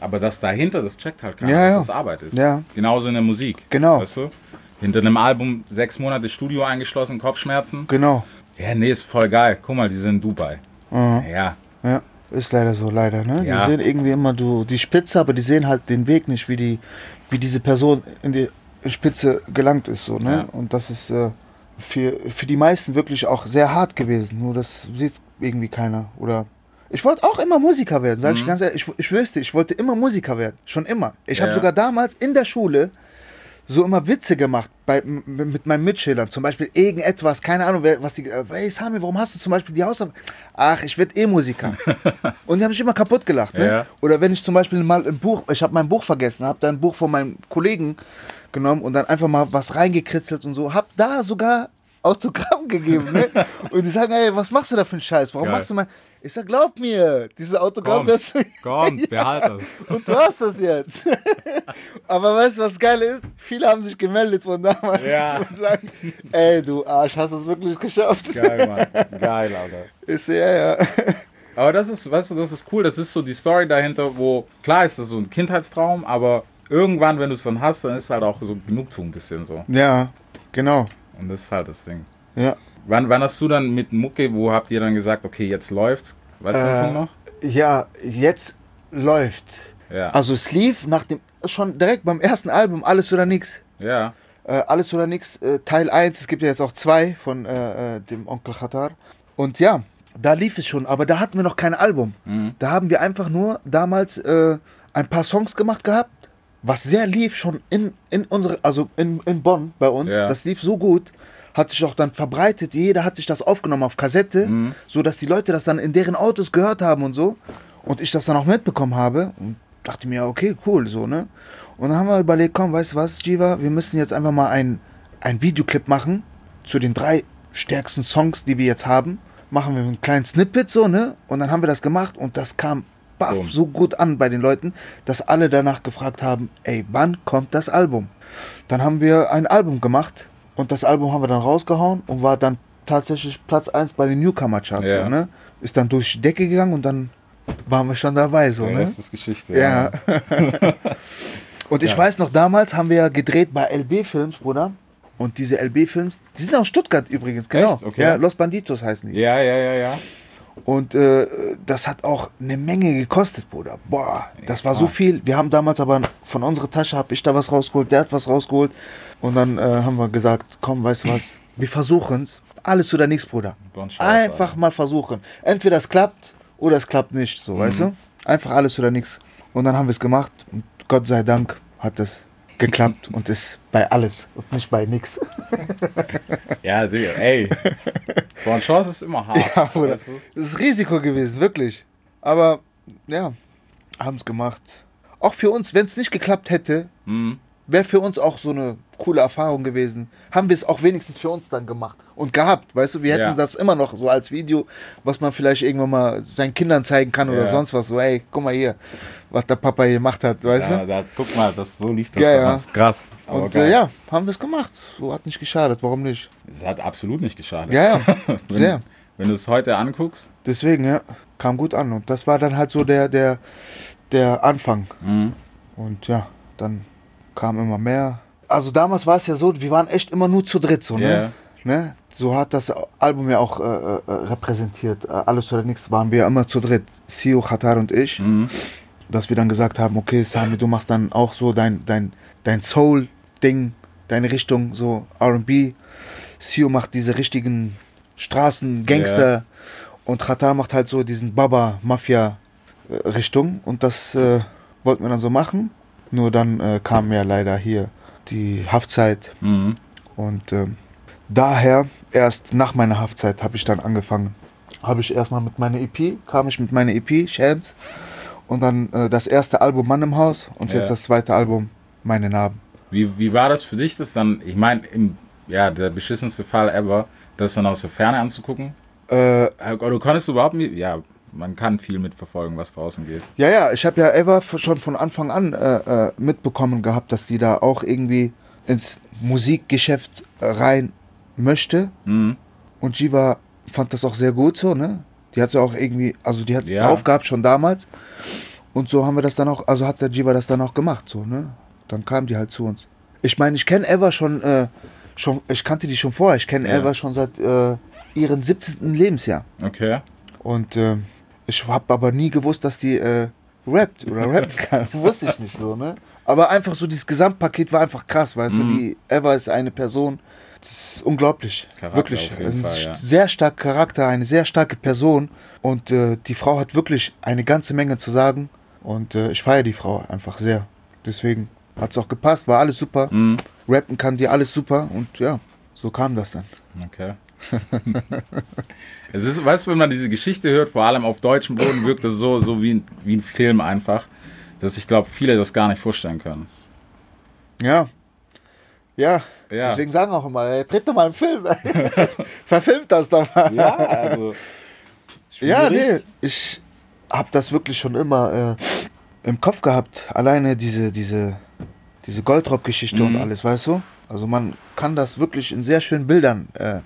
Aber das dahinter, das checkt halt keiner, Ja, dass ja. das Arbeit ist. Ja. Genauso in der Musik. Genau. Weißt du? Hinter einem Album sechs Monate Studio eingeschlossen, Kopfschmerzen. Genau. Ja, nee, ist voll geil. Guck mal, die sind in Dubai. Ja, Ja, ist leider so, leider, ne? Ja. Die sehen irgendwie immer du, die Spitze, aber die sehen halt den Weg nicht, wie die, wie diese Person in die Spitze gelangt ist, so, ne? Und das ist äh, für, für die meisten wirklich auch sehr hart gewesen. Nur das sieht irgendwie keiner. Oder ich wollte auch immer Musiker werden, Mhm. sag ich ganz ehrlich. Ich, ich wüsste, ich wollte immer Musiker werden. Schon immer. Ich Ja, habe sogar damals in der Schule so immer Witze gemacht bei, mit meinen Mitschülern. Zum Beispiel irgendetwas, keine Ahnung, was die. äh, Hey Sami, warum hast du zum Beispiel die Hausarbeit? Ach, ich werde eh Musiker. Und die haben mich immer kaputt gelacht. Ne? Ja. Oder wenn ich zum Beispiel mal ein Buch, ich habe mein Buch vergessen, habe dann ein Buch von meinem Kollegen genommen und dann einfach mal was reingekritzelt und so, hab da sogar Autogramm gegeben. Ne? und die sagen, ey, was machst du da für einen Scheiß? Warum Geil. machst du mal. Ich sag, glaub mir, dieses Autogramm wirst du. komm, behalt das. Und du hast das jetzt. Aber weißt du, was geil ist? Viele haben sich gemeldet von damals Ja. und sagen, ey, du Arsch, hast du es wirklich geschafft? Geil, Mann. Geil, Alter. Ich ja, ja. Aber das ist, weißt du, das ist cool. Das ist so die Story dahinter, wo, klar ist das so ein Kindheitstraum, aber irgendwann, wenn du es dann hast, dann ist halt auch so Genugtuung ein bisschen so. Ja, genau. Und das ist halt das Ding. Ja. Wann, wann hast du dann mit Mucke, wo habt ihr dann gesagt, okay, jetzt läuft's? Weißt du Äh, davon noch? Ja, jetzt läuft. Ja. Also es lief nach dem, schon direkt beim ersten Album, Alles oder Nix. ja. Äh, Alles oder Nix, äh, Teil 1, es gibt ja jetzt auch zwei von äh, äh, dem Onkel Khatar. Und ja, da lief es schon, aber da hatten wir noch kein Album. Da haben wir einfach nur damals äh, ein paar Songs gemacht gehabt, was sehr lief schon in, in unsere, also in, in Bonn bei uns. Ja. Das lief so gut, hat sich auch dann verbreitet. Jeder hat sich das aufgenommen auf Kassette, so dass die Leute das dann in deren Autos gehört haben und so. Und ich das dann auch mitbekommen habe und dachte mir, okay, cool, so, ne? Und dann haben wir überlegt, komm, weißt du was, Jiva, wir müssen jetzt einfach mal ein, ein Videoclip machen zu den drei stärksten Songs, die wir jetzt haben. Machen wir einen kleinen Snippet so, ne? Und dann haben wir das gemacht und das kam baff, Boom. so gut an bei den Leuten, dass alle danach gefragt haben, ey, wann kommt das Album? Dann haben wir ein Album gemacht und das Album haben wir dann rausgehauen und war dann tatsächlich Platz 1 bei den Newcomer Charts, Ja. so, ne? Ist dann durch die Decke gegangen und dann waren wir schon dabei, so, Der ne? Rest ist Geschichte. Ja. Und ich weiß noch, damals haben wir ja gedreht bei LB Films, Bruder. Und diese LB Films, die sind aus Stuttgart übrigens, genau. Okay. Ja, Los Banditos heißen die. Ja, ja, ja, ja. Und äh, das hat auch eine Menge gekostet, Bruder. Boah, das war so viel. Wir haben damals aber von unserer Tasche, habe ich da was rausgeholt, der hat was rausgeholt. Und dann äh, haben wir gesagt, komm, weißt du was, wir versuchen's. Alles oder nichts, Bruder. Einfach mal versuchen. Entweder es klappt oder es klappt nicht, so, weißt du? Einfach alles oder nichts. Und dann haben wir es gemacht und Gott sei Dank hat es geklappt und ist bei alles und nicht bei nichts. Ja, Digga, ey. Bon Chance ist immer hart. Ja, Bruder. weißt du? Das ist Risiko gewesen, wirklich. Aber ja, haben es gemacht. Auch für uns, wenn es nicht geklappt hätte, Mhm. Wäre für uns auch so eine coole Erfahrung gewesen. Haben wir es auch wenigstens für uns dann gemacht und gehabt. Weißt du, wir hätten Ja. das immer noch so als Video, was man vielleicht irgendwann mal seinen Kindern zeigen kann oder Ja. sonst was. So, ey, guck mal hier, was der Papa hier gemacht hat, weißt Ja, du? da, guck mal, das, so lief das Ja, ja. damals. Krass. Aber Und äh, ja, haben wir es gemacht. So hat nicht geschadet, warum nicht? Es hat absolut nicht geschadet. Ja, ja, wenn, sehr. Wenn du es heute anguckst, Deswegen, ja, kam gut an. Und das war dann halt so der, der, der Anfang. Mhm. Und ja, dann kam immer mehr. Also damals war es ja so, wir waren echt immer nur zu dritt, so, ne? ne? So hat das Album ja auch äh, äh, repräsentiert. Äh, Alles oder nichts waren wir immer zu dritt. Sio, Khatar und ich. Mhm. Dass wir dann gesagt haben, okay, Sami, du machst dann auch so dein, dein, dein Soul-Ding, deine Richtung, so R&B. Sio macht diese richtigen Straßen, Gangster. Und Khatar macht halt so diesen Baba-Mafia-Richtung. Und das äh, wollten wir dann so machen. Nur dann äh, kam ja leider hier die Haftzeit. Mhm. Und ähm, daher, erst nach meiner Haftzeit, habe ich dann angefangen. Habe ich erstmal mit meiner EP, kam ich mit meiner EP, Shams. Und dann äh, das erste Album Mann im Haus und Ja. jetzt das zweite Album Meine Narben. Wie, wie war das für dich, das dann, ich meine, im ja, der beschissenste Fall ever, das dann aus der Ferne anzugucken? Äh, Äh, Du konntest überhaupt nicht, ja, man kann viel mitverfolgen, was draußen geht. ja, ja, ich habe ja Eva schon von Anfang an äh, äh, mitbekommen gehabt, dass die da auch irgendwie ins Musikgeschäft äh, rein möchte. Mhm. Und Jiva fand das auch sehr gut so, ne? Die hat sie auch irgendwie, also die hat Ja. drauf gehabt schon damals. Und so haben wir das dann auch, also hat der Jiva das dann auch gemacht, so, ne? Dann kam die halt zu uns. Ich meine, ich kenne Eva schon, äh, schon, ich kannte die schon vorher. Ich kenne Ja. Eva schon seit äh, ihrem 17. Lebensjahr. Okay. Und äh, ich habe aber nie gewusst, dass die äh, rappt oder rappen kann. Wusste ich nicht so, ne? Aber einfach so dieses Gesamtpaket war einfach krass, weißt du? Die Eva ist eine Person, das ist unglaublich. Charakter wirklich. Ein Fall, ja. Sehr stark Charakter, eine sehr starke Person. Und äh, die Frau hat wirklich eine ganze Menge zu sagen. Und äh, ich feiere die Frau einfach sehr. Deswegen hat es auch gepasst, war alles super. Mhm. Rappen kann die alles super. Und ja, so kam das dann. Okay. es ist, weißt du, wenn man diese Geschichte hört, vor allem auf deutschem Boden, wirkt das so, so wie, ein, wie ein Film einfach, dass ich glaube, viele das gar nicht vorstellen können. Ja. Ja. Ja. Deswegen sagen auch immer, ey, tritt doch mal einen Film. Verfilmt das doch mal. Ja, also. Ja, Schwierig? nee, ich habe das wirklich schon immer äh, im Kopf gehabt. Alleine diese, diese, diese Goldraub-Geschichte und alles, weißt du? Also man kann das wirklich in sehr schönen Bildern äh,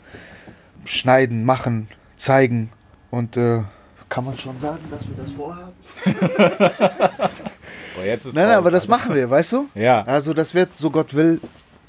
schneiden, machen, zeigen. Und äh, kann man schon sagen, dass wir das vorhaben? Boah, jetzt ist Nein, nein, aber das machen wir, weißt du? Ja. Also das wird, so Gott will,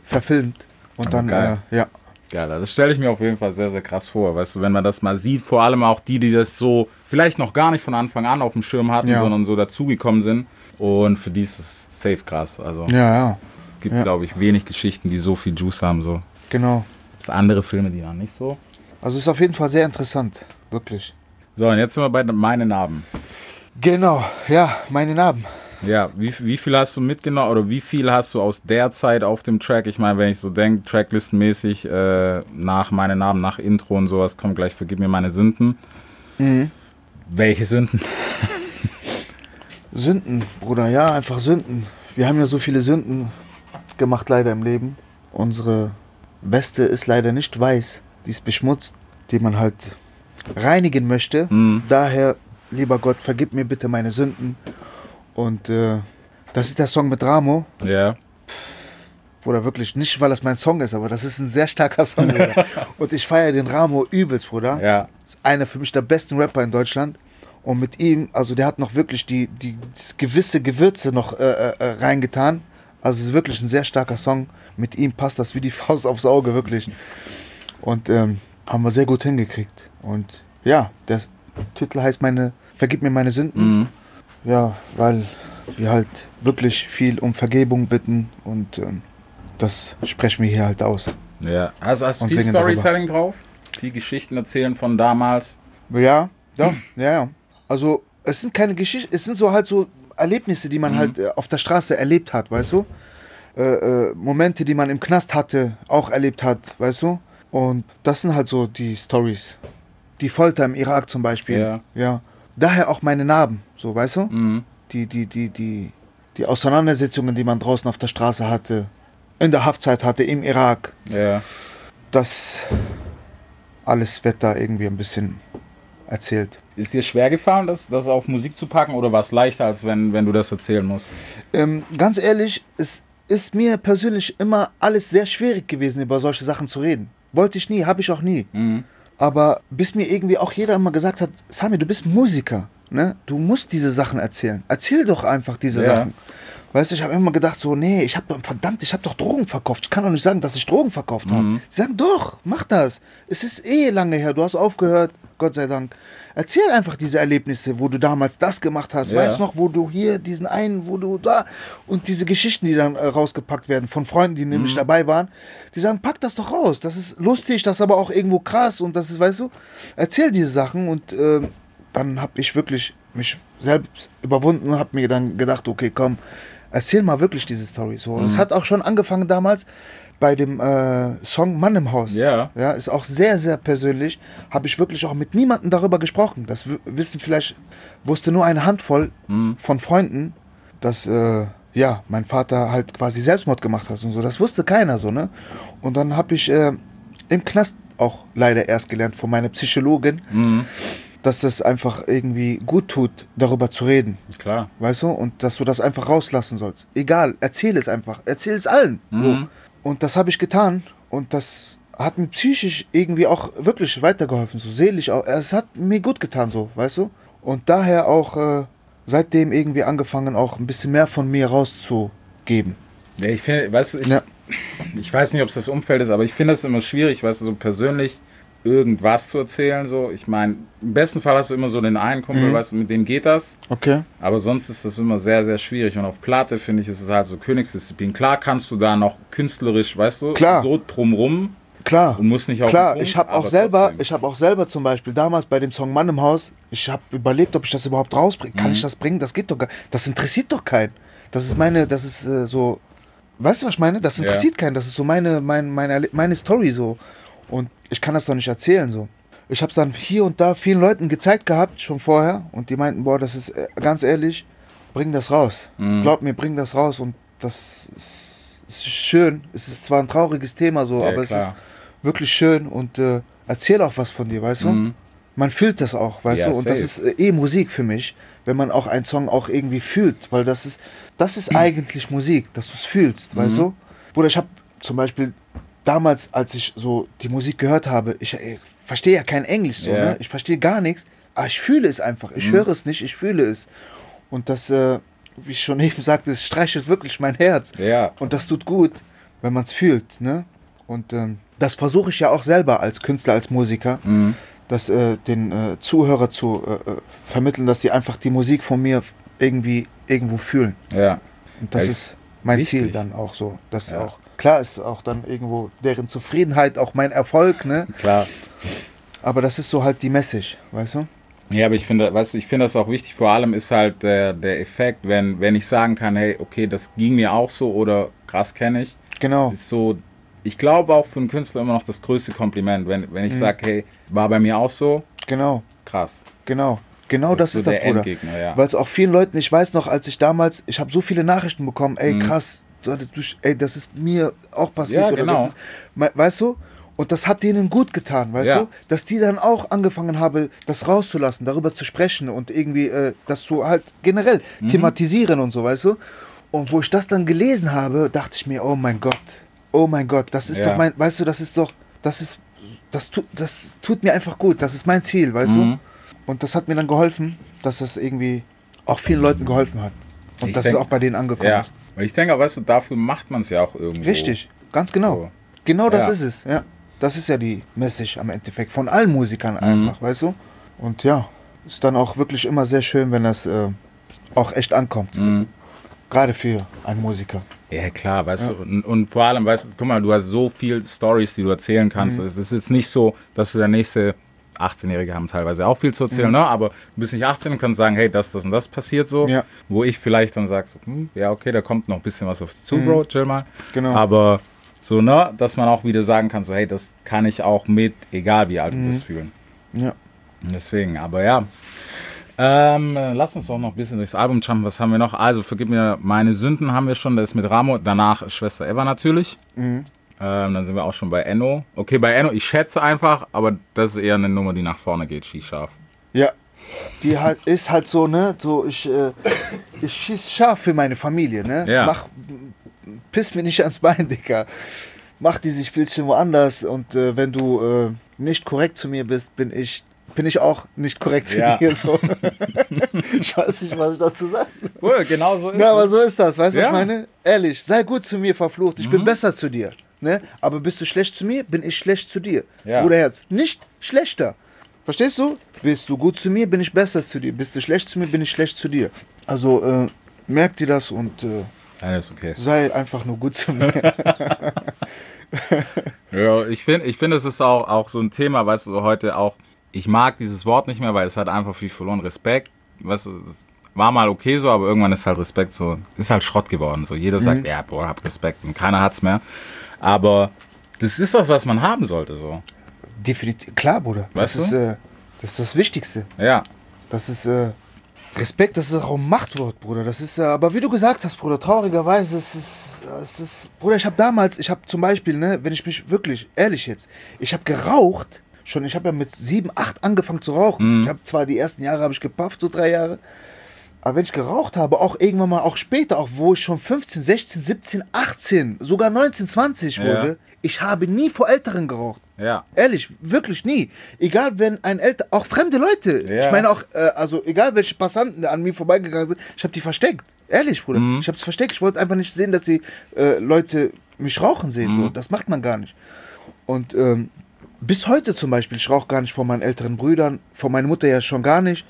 verfilmt. Und dann, geil. äh, ja. Geil, das stelle ich mir auf jeden Fall sehr, sehr krass vor. Weißt du, wenn man das mal sieht, vor allem auch die, die das so vielleicht noch gar nicht von Anfang an auf dem Schirm hatten, Ja. sondern so dazugekommen sind. Und für die ist es safe krass. Also Ja, ja, es gibt, ja. glaube ich, wenig Geschichten, die so viel Juice haben. So. genau. Es gibt andere Filme, die dann nicht so. Also ist auf jeden Fall sehr interessant, wirklich. So, und jetzt sind wir bei meine Narben. Genau, ja, meine Narben. Ja, wie, wie viel hast du mitgenommen oder wie viel hast du aus der Zeit auf dem Track? Ich meine, wenn ich so denke, Tracklistenmäßig, äh, nach meine Namen, nach Intro und sowas, kommt gleich, vergib mir meine Sünden. Mhm. Welche Sünden? Sünden, Bruder, ja, einfach Sünden. Wir haben ja so viele Sünden gemacht leider im Leben. Unsere Weste ist leider nicht weiß, die ist beschmutzt, die man halt reinigen möchte. Daher, lieber Gott, vergib mir bitte meine Sünden. Und äh, das ist der Song mit Ramo. Ja. Bruder, wirklich nicht, weil das mein Song ist, aber das ist ein sehr starker Song. Und ich feiere den Ramo übelst, Bruder. Ja. Ist einer für mich der besten Rapper in Deutschland. Und mit ihm, also der hat noch wirklich die, die gewisse Gewürze noch äh, äh, äh, reingetan. Also es ist wirklich ein sehr starker Song. Mit ihm passt das wie die Faust aufs Auge, wirklich. Und ähm, haben wir sehr gut hingekriegt. Und ja, der Titel heißt meine, Vergib mir meine Sünden. Mhm. Ja, weil wir halt wirklich viel um Vergebung bitten und ähm, das sprechen wir hier halt aus. Ja. Hast, hast du viel singen darüber. Storytelling drauf? Viel Geschichten erzählen von damals? Ja, ja, ja, ja. Also es sind keine Geschichten, es sind so halt so Erlebnisse, die man halt äh, auf der Straße erlebt hat, weißt du? Äh, äh, Momente, die man im Knast hatte, auch erlebt hat, weißt du? Und das sind halt so die Stories. Die Folter im Irak zum Beispiel. Ja. ja. Daher auch meine Narben, so, weißt du? Mhm. Die, die, die, die, die Auseinandersetzungen, die man draußen auf der Straße hatte, in der Haftzeit hatte, im Irak. Ja. Das alles wird da irgendwie ein bisschen erzählt. Ist dir schwer gefallen, das, das auf Musik zu packen oder war es leichter, als wenn, wenn du das erzählen musst? Ähm, ganz ehrlich, es ist mir persönlich immer alles sehr schwierig gewesen, über solche Sachen zu reden. Wollte ich nie, habe ich auch nie. Aber bis mir irgendwie auch jeder immer gesagt hat, Sami, du bist Musiker, ne? Du musst diese Sachen erzählen. Erzähl doch einfach diese Ja. Sachen. Weißt du, ich habe immer gedacht so, nee, ich habe verdammt, ich habe doch Drogen verkauft. Ich kann doch nicht sagen, dass ich Drogen verkauft habe. Sie sagen, doch, mach das. Es ist eh lange her, du hast aufgehört, Gott sei Dank. Erzähl einfach diese Erlebnisse, wo du damals das gemacht hast. Ja. Weißt du noch, wo du hier diesen einen, wo du da und diese Geschichten, die dann äh, rausgepackt werden von Freunden, die nämlich Mhm. dabei waren, die sagen, pack das doch raus. Das ist lustig, das ist aber auch irgendwo krass und das ist, weißt du, erzähl diese Sachen und ähm, dann habe ich wirklich mich selbst überwunden und habe mir dann gedacht, okay, komm, erzähl mal wirklich diese Story. So, Mhm. es hat auch schon angefangen damals bei dem äh, Song Mann im Haus. Ja. Ja, ist auch sehr, sehr persönlich. Habe ich wirklich auch mit niemandem darüber gesprochen. Das wissen vielleicht, wusste nur eine Handvoll von Freunden, dass, äh, ja, mein Vater halt quasi Selbstmord gemacht hat und so. Das wusste keiner so, ne? Und dann habe ich äh, im Knast auch leider erst gelernt von meiner Psychologin, dass es einfach irgendwie gut tut, darüber zu reden. Klar. Weißt du? Und dass du das einfach rauslassen sollst. Egal, erzähl es einfach. Erzähl es allen. So. Und das habe ich getan. Und das hat mir psychisch irgendwie auch wirklich weitergeholfen. So seelisch auch. Es hat mir gut getan, so, weißt du? Und daher auch äh, seitdem irgendwie angefangen, auch ein bisschen mehr von mir rauszugeben. Ja, ich finde, weißt du, ich, Ja. ich weiß nicht, ob es das Umfeld ist, aber ich finde es immer schwierig, weißt du, so persönlich irgendwas zu erzählen. So, ich meine, im besten Fall hast du immer so den einen Kumpel, weißt du, mit dem geht das. Okay. Aber sonst ist das immer sehr, sehr schwierig. Und auf Platte, finde ich, ist es halt so Königsdisziplin. Klar kannst du da noch künstlerisch, weißt du, Klar. so drumrum Klar. und musst nicht auf den Klar, Punkt, ich habe auch selber, trotzdem. ich habe auch selber zum Beispiel damals bei dem Song Mann im Haus, ich habe überlegt, ob ich das überhaupt rausbringe. Mhm. Kann ich das bringen? Das geht doch gar Das interessiert doch keinen. Das ist meine, das ist äh, so, weißt du, was ich meine? Das interessiert keinen. Das ist so meine, mein, meine, Erle- meine Story so. Und ich kann das doch nicht erzählen so. Ich habe es dann hier und da vielen Leuten gezeigt gehabt, schon vorher. Und die meinten, boah, das ist äh, ganz ehrlich, bring das raus. Mhm. Glaub mir, bring das raus. Und das ist, ist schön. Es ist zwar ein trauriges Thema so, Ja, aber es ist klar. wirklich schön und äh, erzähl auch was von dir, weißt du? Mhm. man fühlt das auch, weißt Ja, du? Und das safe. ist äh, eh Musik für mich, wenn man auch einen Song auch irgendwie fühlt, weil das ist, das ist eigentlich Musik, dass du es fühlst, weißt du? Bruder, ich habe zum Beispiel damals, als ich so die Musik gehört habe, ich, ich verstehe ja kein Englisch so, Ja. ne? Ich verstehe gar nichts, aber ich fühle es einfach. Ich höre es nicht, ich fühle es. Und das, äh, wie ich schon eben sagte, es streichelt wirklich mein Herz. Ja. Und das tut gut, wenn man es fühlt, ne? Und ähm, das versuche ich ja auch selber als Künstler, als Musiker, das äh, den äh, Zuhörer zu äh, äh, vermitteln, dass sie einfach die Musik von mir irgendwie irgendwo fühlen. Ja. Und das Ja, ist mein wichtig. Ziel dann auch so. Das Ja. auch klar ist auch dann irgendwo deren Zufriedenheit, auch mein Erfolg, ne? Klar. Aber das ist so halt die Message, weißt du? Ja, aber ich finde, weißt du, ich finde das auch wichtig. Vor allem ist halt der, der Effekt, wenn, wenn ich sagen kann, hey, okay, das ging mir auch so oder krass kenne ich, Genau. ist so, ich glaube auch für einen Künstler immer noch das größte Kompliment, wenn, wenn ich Mhm. sage, hey, war bei mir auch so, Genau. krass. Genau. Genau das, so ist das, der Bruder. Ja. Weil es auch vielen Leuten, ich weiß noch, als ich damals, ich habe so viele Nachrichten bekommen, Mhm. ey, krass, hattest- du, ey, das ist mir auch passiert. Ja, genau. ist, weißt du? Und das hat denen gut getan, weißt Ja. du? Dass die dann auch angefangen haben, das rauszulassen, darüber zu sprechen und irgendwie äh, das zu halt generell Mhm. thematisieren und so, weißt du? Und wo ich das dann gelesen habe, dachte ich mir, oh mein Gott, oh mein Gott, das ist Ja. doch mein, weißt du, das ist doch, das ist, das tut, das tut mir einfach gut, das ist mein Ziel, weißt Mhm. du? Und das hat mir dann geholfen, dass das irgendwie auch vielen Leuten geholfen hat. Und Ich dass es auch bei denen angekommen Ja. ist. Weil ich denke, weißt du, dafür macht man es ja auch irgendwo. Richtig, ganz genau. So. Genau das Ja. ist es, ja. Das ist ja die Message am Endeffekt von allen Mhm. Musikern einfach, weißt du? Und ja, ist dann auch wirklich immer sehr schön, wenn das äh, auch echt ankommt. Mhm. Gerade für einen Musiker. Ja, klar, weißt du, und, und vor allem, weißt du, guck mal, du hast so viel Stories, die du erzählen kannst. Mhm. Es ist jetzt nicht so, dass du der nächste 18-Jährige haben teilweise auch viel zu erzählen, ne? aber du bist nicht 18 und kannst sagen, hey, das, das und das passiert so, Mhm. Ja. wo ich vielleicht dann sag, so, hm, ja, okay, da kommt noch ein bisschen was auf zu, Bro, chill mal. Mhm. Genau. Aber so, ne, dass man auch wieder sagen kann, so, hey, das kann ich auch mit, egal wie alt Mhm. du bist, fühlen. Ja. Deswegen, aber ja. Ähm, äh, lass uns doch noch ein bisschen durchs Album jumpen. Was haben wir noch? Also, vergib mir meine Sünden haben wir schon. Das ist mit Ramo. Danach Schwester Eva natürlich. Mhm. Ähm, dann sind wir auch schon bei Enno. Okay, bei Enno, ich schätze einfach, aber das ist eher eine Nummer, die nach vorne geht, schießscharf. Ja. Die halt ist halt so, ne? So, ich, äh, ich schieß scharf für meine Familie, ne? Ja. Mach, piss mir nicht ans Bein, Dicker. Mach dieses Spielchen woanders und äh, wenn du äh, nicht korrekt zu mir bist, bin ich bin ich auch nicht korrekt zu Ja. dir. So. ich weiß nicht, was ich dazu sagen soll. Cool, genau so ist Ja, aber so ist das, weißt du, Ja. was ich meine? Ehrlich, sei gut zu mir, verflucht. Ich bin besser zu dir. Ne? Aber bist du schlecht zu mir, bin ich schlecht zu dir. Ja. Bruder Herz, nicht schlechter. Verstehst du? Bist du gut zu mir, bin ich besser zu dir. Bist du schlecht zu mir, bin ich schlecht zu dir. Also äh, merk dir das und äh, ist okay. sei einfach nur gut zu mir. Ja, ich finde, ich finde, es ist auch, auch so ein Thema, weißt du, heute auch, ich mag dieses Wort nicht mehr, weil es hat einfach viel verloren. Respekt, weißt du, war mal okay so, aber irgendwann ist halt Respekt so, ist halt Schrott geworden. So, jeder sagt, ja, boah, hab Respekt und keiner hat's mehr. Aber das ist was, was man haben sollte, so. Definitiv. Klar, Bruder. Weißt das, du? ist, äh, das ist das Wichtigste. Ja, Das ist äh, Respekt, das ist auch ein Machtwort, Bruder. Das ist, äh, aber wie du gesagt hast, Bruder, traurigerweise, es ist, es ist, Bruder, ich habe damals, ich habe zum Beispiel, ne, wenn ich mich wirklich, ehrlich jetzt, ich habe geraucht, schon, ich habe ja mit sieben, acht angefangen zu rauchen. Ich habe zwar die ersten Jahre habe ich gepafft, so drei Jahre, aber wenn ich geraucht habe, auch irgendwann mal, auch später, auch wo ich schon 15, 16, 17, 18, sogar 19, 20 Ja. wurde, ich habe nie vor Älteren geraucht. ja. Ehrlich, wirklich nie. Egal, wenn ein älter, auch fremde Leute. Ja. Ich meine auch, äh, also egal welche Passanten an mir vorbeigegangen sind, ich habe die versteckt. Ehrlich, Bruder. Mhm. Ich habe es versteckt. Ich wollte einfach nicht sehen, dass die äh, Leute mich rauchen sehen. Mhm. So. Das macht man gar nicht. Und ähm, bis heute zum Beispiel, ich rauche gar nicht vor meinen älteren Brüdern, vor meiner Mutter ja schon gar nicht.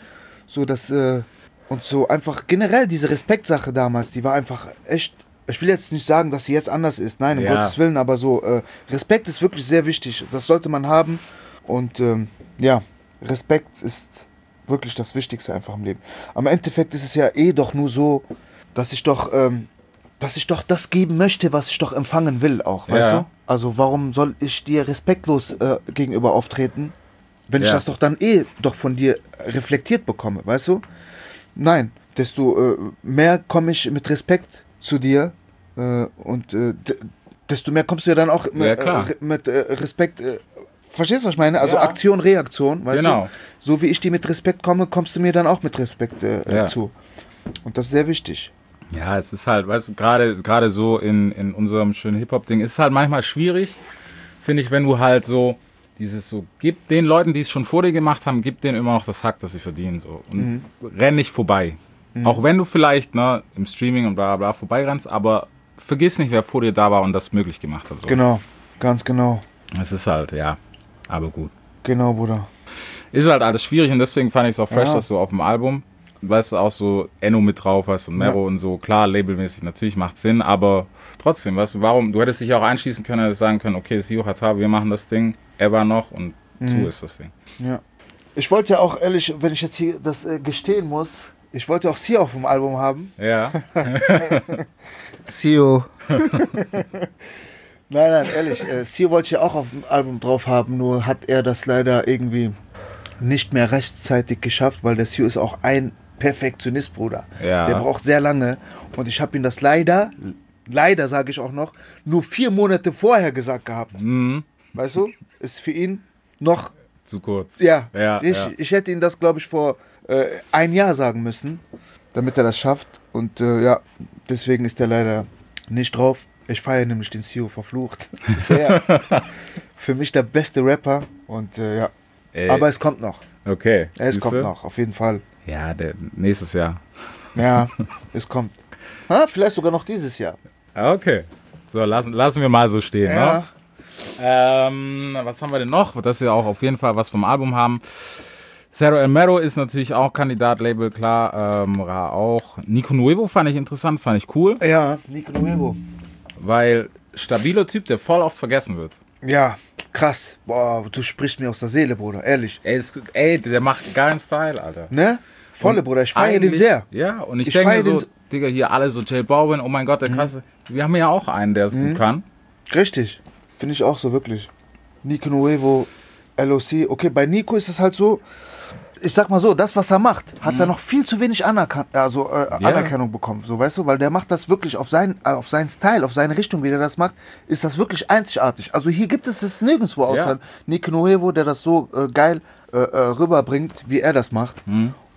So, dass, äh, und so einfach generell diese Respektsache damals, die war einfach echt. Ich will jetzt nicht sagen, dass sie jetzt anders ist. Nein, um Ja. Gottes Willen, aber so, äh, Respekt ist wirklich sehr wichtig. Das sollte man haben. Und ähm, ja, Respekt ist wirklich das Wichtigste einfach im Leben. Am Endeffekt ist es ja eh doch nur so, dass ich doch, ähm, dass ich doch das geben möchte, was ich doch empfangen will auch, weißt Ja. du? Also warum soll ich dir respektlos äh, gegenüber auftreten, wenn ich Ja. das doch dann eh doch von dir reflektiert bekomme, weißt du? Nein, desto äh, mehr komme ich mit Respekt zu dir äh, und äh, desto mehr kommst du ja dann auch Ja, klar. äh, mit äh, Respekt äh, verstehst du, was ich meine? Also Ja. Aktion, Reaktion, weißt Genau. du? So wie ich dir mit Respekt komme, kommst du mir dann auch mit Respekt Ja. zu. Und das ist sehr wichtig. Ja, es ist halt, weißt du, gerade gerade so in, in unserem schönen Hip-Hop-Ding, ist es halt manchmal schwierig, finde ich, wenn du halt so dieses so, gib den Leuten, die es schon vor dir gemacht haben, gib denen immer noch das Hack, das sie verdienen. So. Und renn nicht vorbei. Auch wenn du vielleicht ne, im Streaming und bla bla bla vorbeirennst, aber vergiss nicht, wer vor dir da war und das möglich gemacht hat. So. Genau, ganz genau. Es ist halt, ja, aber gut. Genau, Bruder. Ist halt alles schwierig und deswegen fand ich es auch fresh, Ja. dass du auf dem Album, weißt du, auch so Enno mit drauf hast und Mero und so. Klar, labelmäßig natürlich macht Sinn, aber trotzdem, weißt du, warum? Du hättest dich auch einschließen können, hättest sagen können, okay, Sio Hatar, wir machen das Ding, er war noch und Mhm. zu ist das Ding. Ja. Ich wollte ja auch ehrlich, wenn ich jetzt hier das äh, gestehen muss, ich wollte auch Sie auf dem Album haben. Ja, Sio. nein, nein, ehrlich. Äh, Sio wollte ich ja auch auf dem Album drauf haben, nur hat er das leider irgendwie nicht mehr rechtzeitig geschafft, weil der Sio ist auch ein Perfektionist, Bruder. Ja. Der braucht sehr lange. Und ich habe ihm das leider, leider sage ich auch noch, nur vier Monate vorher gesagt gehabt. Mhm. Weißt du? Ist für ihn noch zu kurz. ja, Ja, ich, ja. ich hätte ihm das, glaube ich, vor äh, ein Jahr sagen müssen, damit er das schafft. Und äh, ja, deswegen ist er leider nicht drauf. Ich feiere nämlich den CEO verflucht. Sehr. Für mich der beste Rapper. Und äh, ja, Ey, aber es kommt noch. okay. Es siehste? kommt noch, auf jeden Fall. Ja, der, nächstes Jahr. Ja, es kommt. Ha, vielleicht sogar noch dieses Jahr. Ah, Okay. So, lassen, lassen wir mal so stehen. Ne? Ähm, was haben wir denn noch? Dass wir auch auf jeden Fall was vom Album haben. Zero El Mero ist natürlich auch Kandidat, Label, klar. Ähm, Ra auch. Nico Nuevo fand ich interessant, fand ich cool, ja Nico Nuevo. weil stabiler Typ, der voll oft vergessen wird. Ja, krass. Boah, du sprichst mir aus der Seele, Bruder, ehrlich. Ey, ist, ey der macht geilen Style, Alter. Ne? Volle, Bruder, ich feiere den sehr. Ja, und ich, Ich denke so, so- Digga, hier alle so J Balvin, oh mein Gott, der krasse. Wir haben ja auch einen, der es gut kann. Richtig. Finde ich auch so, wirklich. Nico Nuevo, LOC. Okay, bei Nico ist es halt so, ich sag mal so, das, was er macht, hat er noch viel zu wenig Anerkan also, äh, Ja. Anerkennung bekommen. So, weißt du, weil der macht das wirklich auf, sein, äh, auf seinen Style, auf seine Richtung, wie der das macht, ist das wirklich einzigartig. Also hier gibt es es nirgendwo außer Ja. Nico Nuevo, der das so äh, geil äh, äh, rüberbringt, wie er das macht.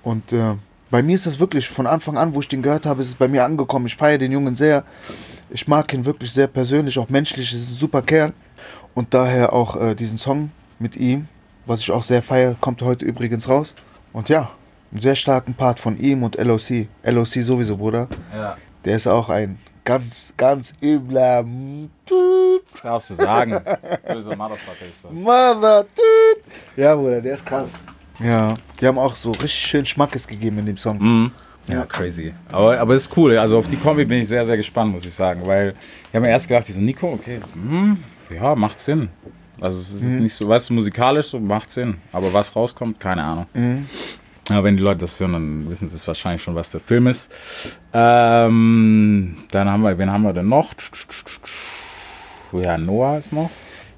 Und äh, bei mir ist das wirklich von Anfang an, wo ich den gehört habe, ist es bei mir angekommen. Ich feiere den Jungen sehr. Ich mag ihn wirklich sehr persönlich, auch menschlich. Es ist ein super Kerl. Und daher auch äh, diesen Song mit ihm, was ich auch sehr feiere, kommt heute übrigens raus. Und ja, einen sehr starken Part von ihm und LOC. LOC sowieso, Bruder. Ja. Der ist auch ein ganz, ganz übler Tüt, Darfst du sagen. Böser Motherfucker ist das. Mother. Tüt. Ja, Bruder, der ist krass. Ja, die haben auch so richtig schön Schmackes gegeben in dem Song. Mhm. Ja, crazy. Aber, aber ist cool. Also auf die Kombi bin ich sehr, sehr gespannt, muss ich sagen. Weil ich habe mir erst gedacht, ich so, Nico, okay, das- hm, ja, macht Sinn. Also es ist nicht so, weißt du, musikalisch so macht Sinn. Aber was rauskommt, keine Ahnung. Aber wenn die Leute das hören, dann wissen sie es wahrscheinlich schon, was der Film ist. Ähm, dann haben wir, wen haben wir denn noch? Ja, Noah ist noch.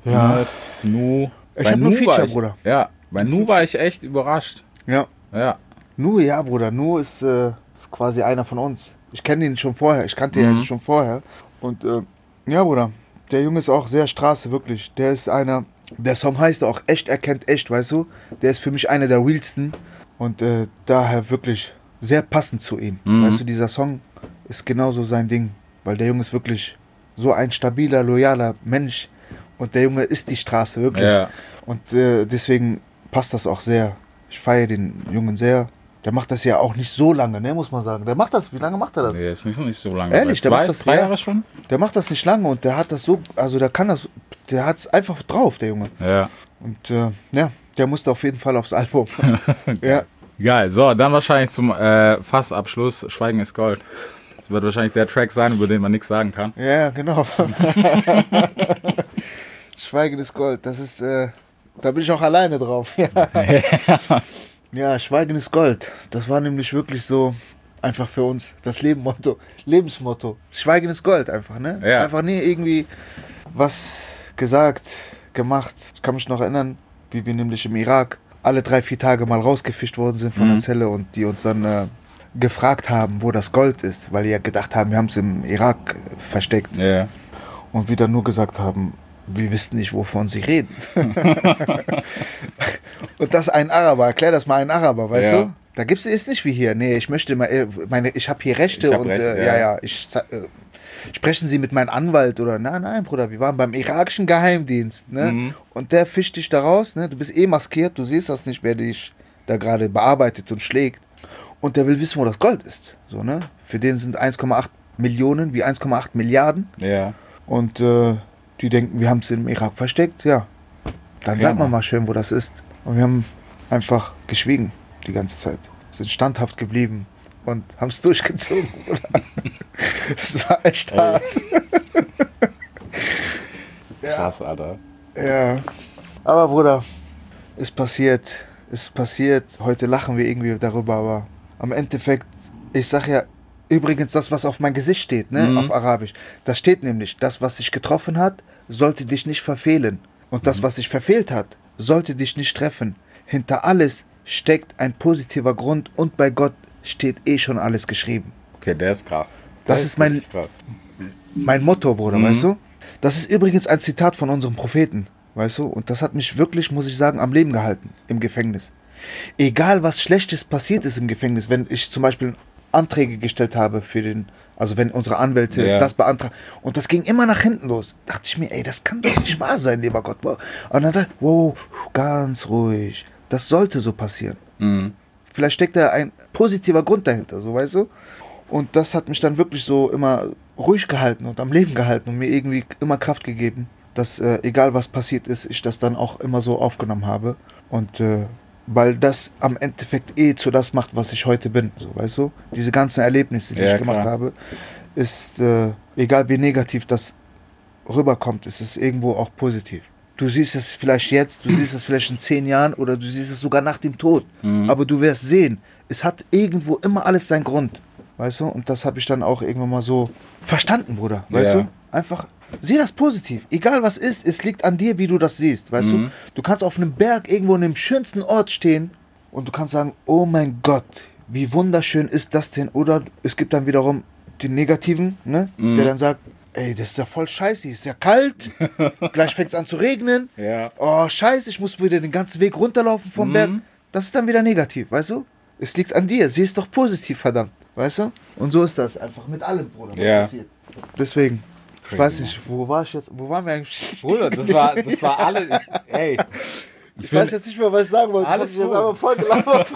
Ja. Noah ist Nu. Ich Bei hab nur Feature, ich- Bruder. Ja, bei Nu war ich echt überrascht. Ja. Ja. Nu, ja, Bruder, Nu ist, äh, ist quasi einer von uns. Ich kenne ihn schon vorher, ich kannte ihn schon vorher. Und äh, ja, Bruder, der Junge ist auch sehr Straße, wirklich. Der ist einer, der Song heißt auch Echt erkennt echt, weißt du? Der ist für mich einer der realsten und äh, daher wirklich sehr passend zu ihm. Weißt du, dieser Song ist genauso sein Ding, weil der Junge ist wirklich so ein stabiler, loyaler Mensch und der Junge ist die Straße, wirklich. Ja. Und äh, deswegen passt das auch sehr. Ich feiere den Jungen sehr. Der macht das ja auch nicht so lange, ne, muss man sagen. Der macht das, wie lange macht er das? Nee, ist nicht, nicht so lange. Ehrlich, der zwei, macht das drei ja. Jahre schon? Der macht das nicht lange und der hat das so, also der kann das, der hat es einfach drauf, der Junge. Ja. Und äh, ja, der musste auf jeden Fall aufs Album. ja. Geil. So, dann wahrscheinlich zum äh, Fassabschluss Schweigen ist Gold. Das wird wahrscheinlich der Track sein, über den man nichts sagen kann. Ja, genau. Schweigen ist Gold. Das ist, äh, da bin ich auch alleine drauf. Ja. Ja, Schweigen ist Gold. Das war nämlich wirklich so einfach für uns das Lebenmotto, Lebensmotto. Schweigen ist Gold einfach, ne? Ja. Einfach nie irgendwie was gesagt, gemacht. Ich kann mich noch erinnern, wie wir nämlich im Irak alle drei, vier Tage mal rausgefischt worden sind von der Zelle und die uns dann äh, gefragt haben, wo das Gold ist, weil die ja gedacht haben, wir haben es im Irak äh, versteckt Ja. und wir dann nur gesagt haben, wir wissen nicht, wovon sie reden. und das ein Araber, erklär das mal ein Araber, weißt Ja. du? Da gibt es ist nicht wie hier. Nee, ich möchte mal, äh, meine, ich habe hier Rechte hab und Rechte, äh, ja. ja, ja, ich äh, sprechen Sie mit meinem Anwalt oder nein, nein, Bruder, wir waren beim irakischen Geheimdienst, ne? Mhm. Und der fischt dich da raus, ne? Du bist eh maskiert, du siehst das nicht, wer dich da gerade bearbeitet und schlägt. Und der will wissen, wo das Gold ist, so, ne? Für den sind 1,8 Millionen wie 1,8 Milliarden Ja. und äh, die denken, wir haben es im Irak versteckt, ja. Dann Okay, sag mal mal schön, wo das ist. Und wir haben einfach geschwiegen die ganze Zeit. Sind standhaft geblieben und haben es durchgezogen. Es war echt hart. Krass, Alter. Ja. Aber Bruder, ist passiert. Ist passiert. Heute lachen wir irgendwie darüber, aber am Endeffekt, ich sag ja, übrigens das, was auf mein Gesicht steht, ne, auf Arabisch, das steht nämlich, das, was dich getroffen hat, sollte dich nicht verfehlen. Und das, was dich verfehlt hat, sollte dich nicht treffen. Hinter alles steckt ein positiver Grund und bei Gott steht eh schon alles geschrieben. Okay, der ist krass. Das Der ist mein- krass. mein Motto, Bruder, weißt du? Das ist übrigens ein Zitat von unserem Propheten, weißt du? Und das hat mich wirklich, muss ich sagen, am Leben gehalten im Gefängnis. Egal, was Schlechtes passiert ist im Gefängnis, wenn ich zum Beispiel Anträge gestellt habe für den, also wenn unsere Anwälte Ja. das beantragen, und das ging immer nach hinten los, dachte ich mir, ey, das kann doch nicht wahr sein, lieber Gott. Und dann dachte ich, wow, ganz ruhig. Das sollte so passieren. Vielleicht steckt da ein positiver Grund dahinter, so weißt du? Und das hat mich dann wirklich so immer ruhig gehalten und am Leben gehalten und mir irgendwie immer Kraft gegeben, dass äh, egal was passiert ist, ich das dann auch immer so aufgenommen habe. Und äh, weil das am Endeffekt eh zu das macht, was ich heute bin, so weißt du? Diese ganzen Erlebnisse, die Ja, ich gemacht klar. habe, ist, äh, egal wie negativ das rüberkommt, ist es irgendwo auch positiv. Du siehst es vielleicht jetzt, du siehst es vielleicht in zehn Jahren oder du siehst es sogar nach dem Tod. Aber du wirst sehen, es hat irgendwo immer alles seinen Grund. Weißt du? Und das habe ich dann auch irgendwann mal so verstanden, Bruder. Weißt Ja. du? Einfach, sieh das positiv. Egal was ist, es liegt an dir, wie du das siehst. Weißt du? Du kannst auf einem Berg irgendwo in dem schönsten Ort stehen und du kannst sagen, oh mein Gott, wie wunderschön ist das denn? Oder es gibt dann wiederum den Negativen, ne? der dann sagt, ey, das ist ja voll scheiße, ist ja kalt, gleich fängt es an zu regnen. Ja. Oh, scheiße, ich muss wieder den ganzen Weg runterlaufen vom Berg. Das ist dann wieder negativ, weißt du? Es liegt an dir, sieh es doch positiv, verdammt, weißt du? Und so ist das einfach mit allem, Bruder, was Ja. passiert. Deswegen, ich weiß nicht, wo war ich jetzt, wo waren wir eigentlich? Bruder, das war, das war alles. Ey. Ich weiß jetzt nicht mehr, was ich sagen wollte. Alles ich aber voll gelabert.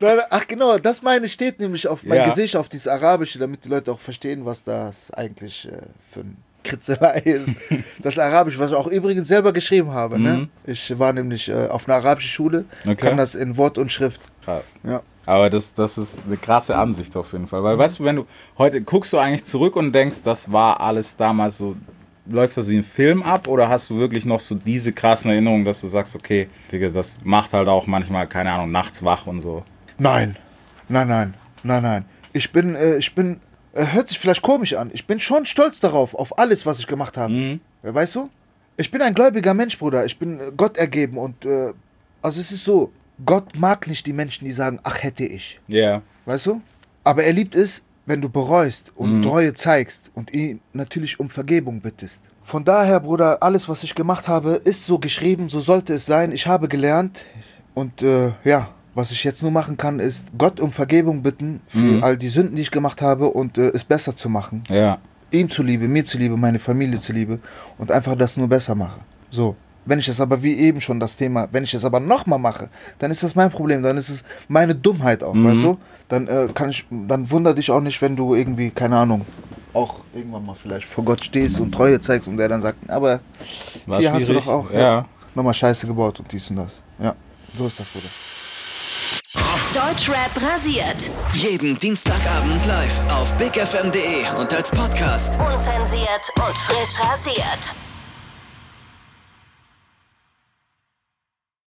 Ach genau, das meine steht nämlich auf mein Ja. Gesicht, auf dieses Arabische, damit die Leute auch verstehen, was das eigentlich äh, für ein Kritzelei ist. Das Arabisch, was ich auch übrigens selber geschrieben habe. Ne? Ich war nämlich äh, auf einer arabischen Schule, Mhm. Okay. kann das in Wort und Schrift. Krass. Ja. Aber das, das ist eine krasse Ansicht auf jeden Fall. Weil, weißt du, wenn du heute guckst du eigentlich zurück und denkst, das war alles damals so, läuft das wie ein Film ab oder hast du wirklich noch so diese krassen Erinnerungen, dass du sagst, okay, Digga, das macht halt auch manchmal, keine Ahnung, nachts wach und so. Nein, nein, nein, nein, nein. Ich bin, äh, ich bin, äh, hört sich vielleicht komisch an. Ich bin schon stolz darauf, auf alles, was ich gemacht habe. Mhm. Weißt du? Ich bin ein gläubiger Mensch, Bruder. Ich bin äh, Gott ergeben und, äh, also es ist so, Gott mag nicht die Menschen, die sagen, ach hätte ich. Ja. Weißt du? Aber er liebt es, wenn du bereust und Treue zeigst und ihn natürlich um Vergebung bittest. Von daher, Bruder, alles, was ich gemacht habe, ist so geschrieben, so sollte es sein. Ich habe gelernt und äh, ja, was ich jetzt nur machen kann, ist Gott um Vergebung bitten für Mhm. all die Sünden, die ich gemacht habe und äh, es besser zu machen. Ja. Ihm zuliebe, mir zuliebe, meine Familie zuliebe und einfach das nur besser mache. So. Wenn ich es aber, wie eben schon das Thema, wenn ich es aber nochmal mache, dann ist das mein Problem, dann ist es meine Dummheit auch, weißt du? Dann äh, kann ich, dann wundert dich auch nicht, wenn du irgendwie, keine Ahnung, auch irgendwann mal vielleicht vor Gott stehst und Treue zeigst und der dann sagt, aber War hier hast du schwierig. doch auch Ja. nochmal Scheiße gebaut und dies und das. Ja, so ist das, Bruder. Deutschrap rasiert. Jeden Dienstagabend live auf bigfm.de und als Podcast. Unzensiert und frisch rasiert.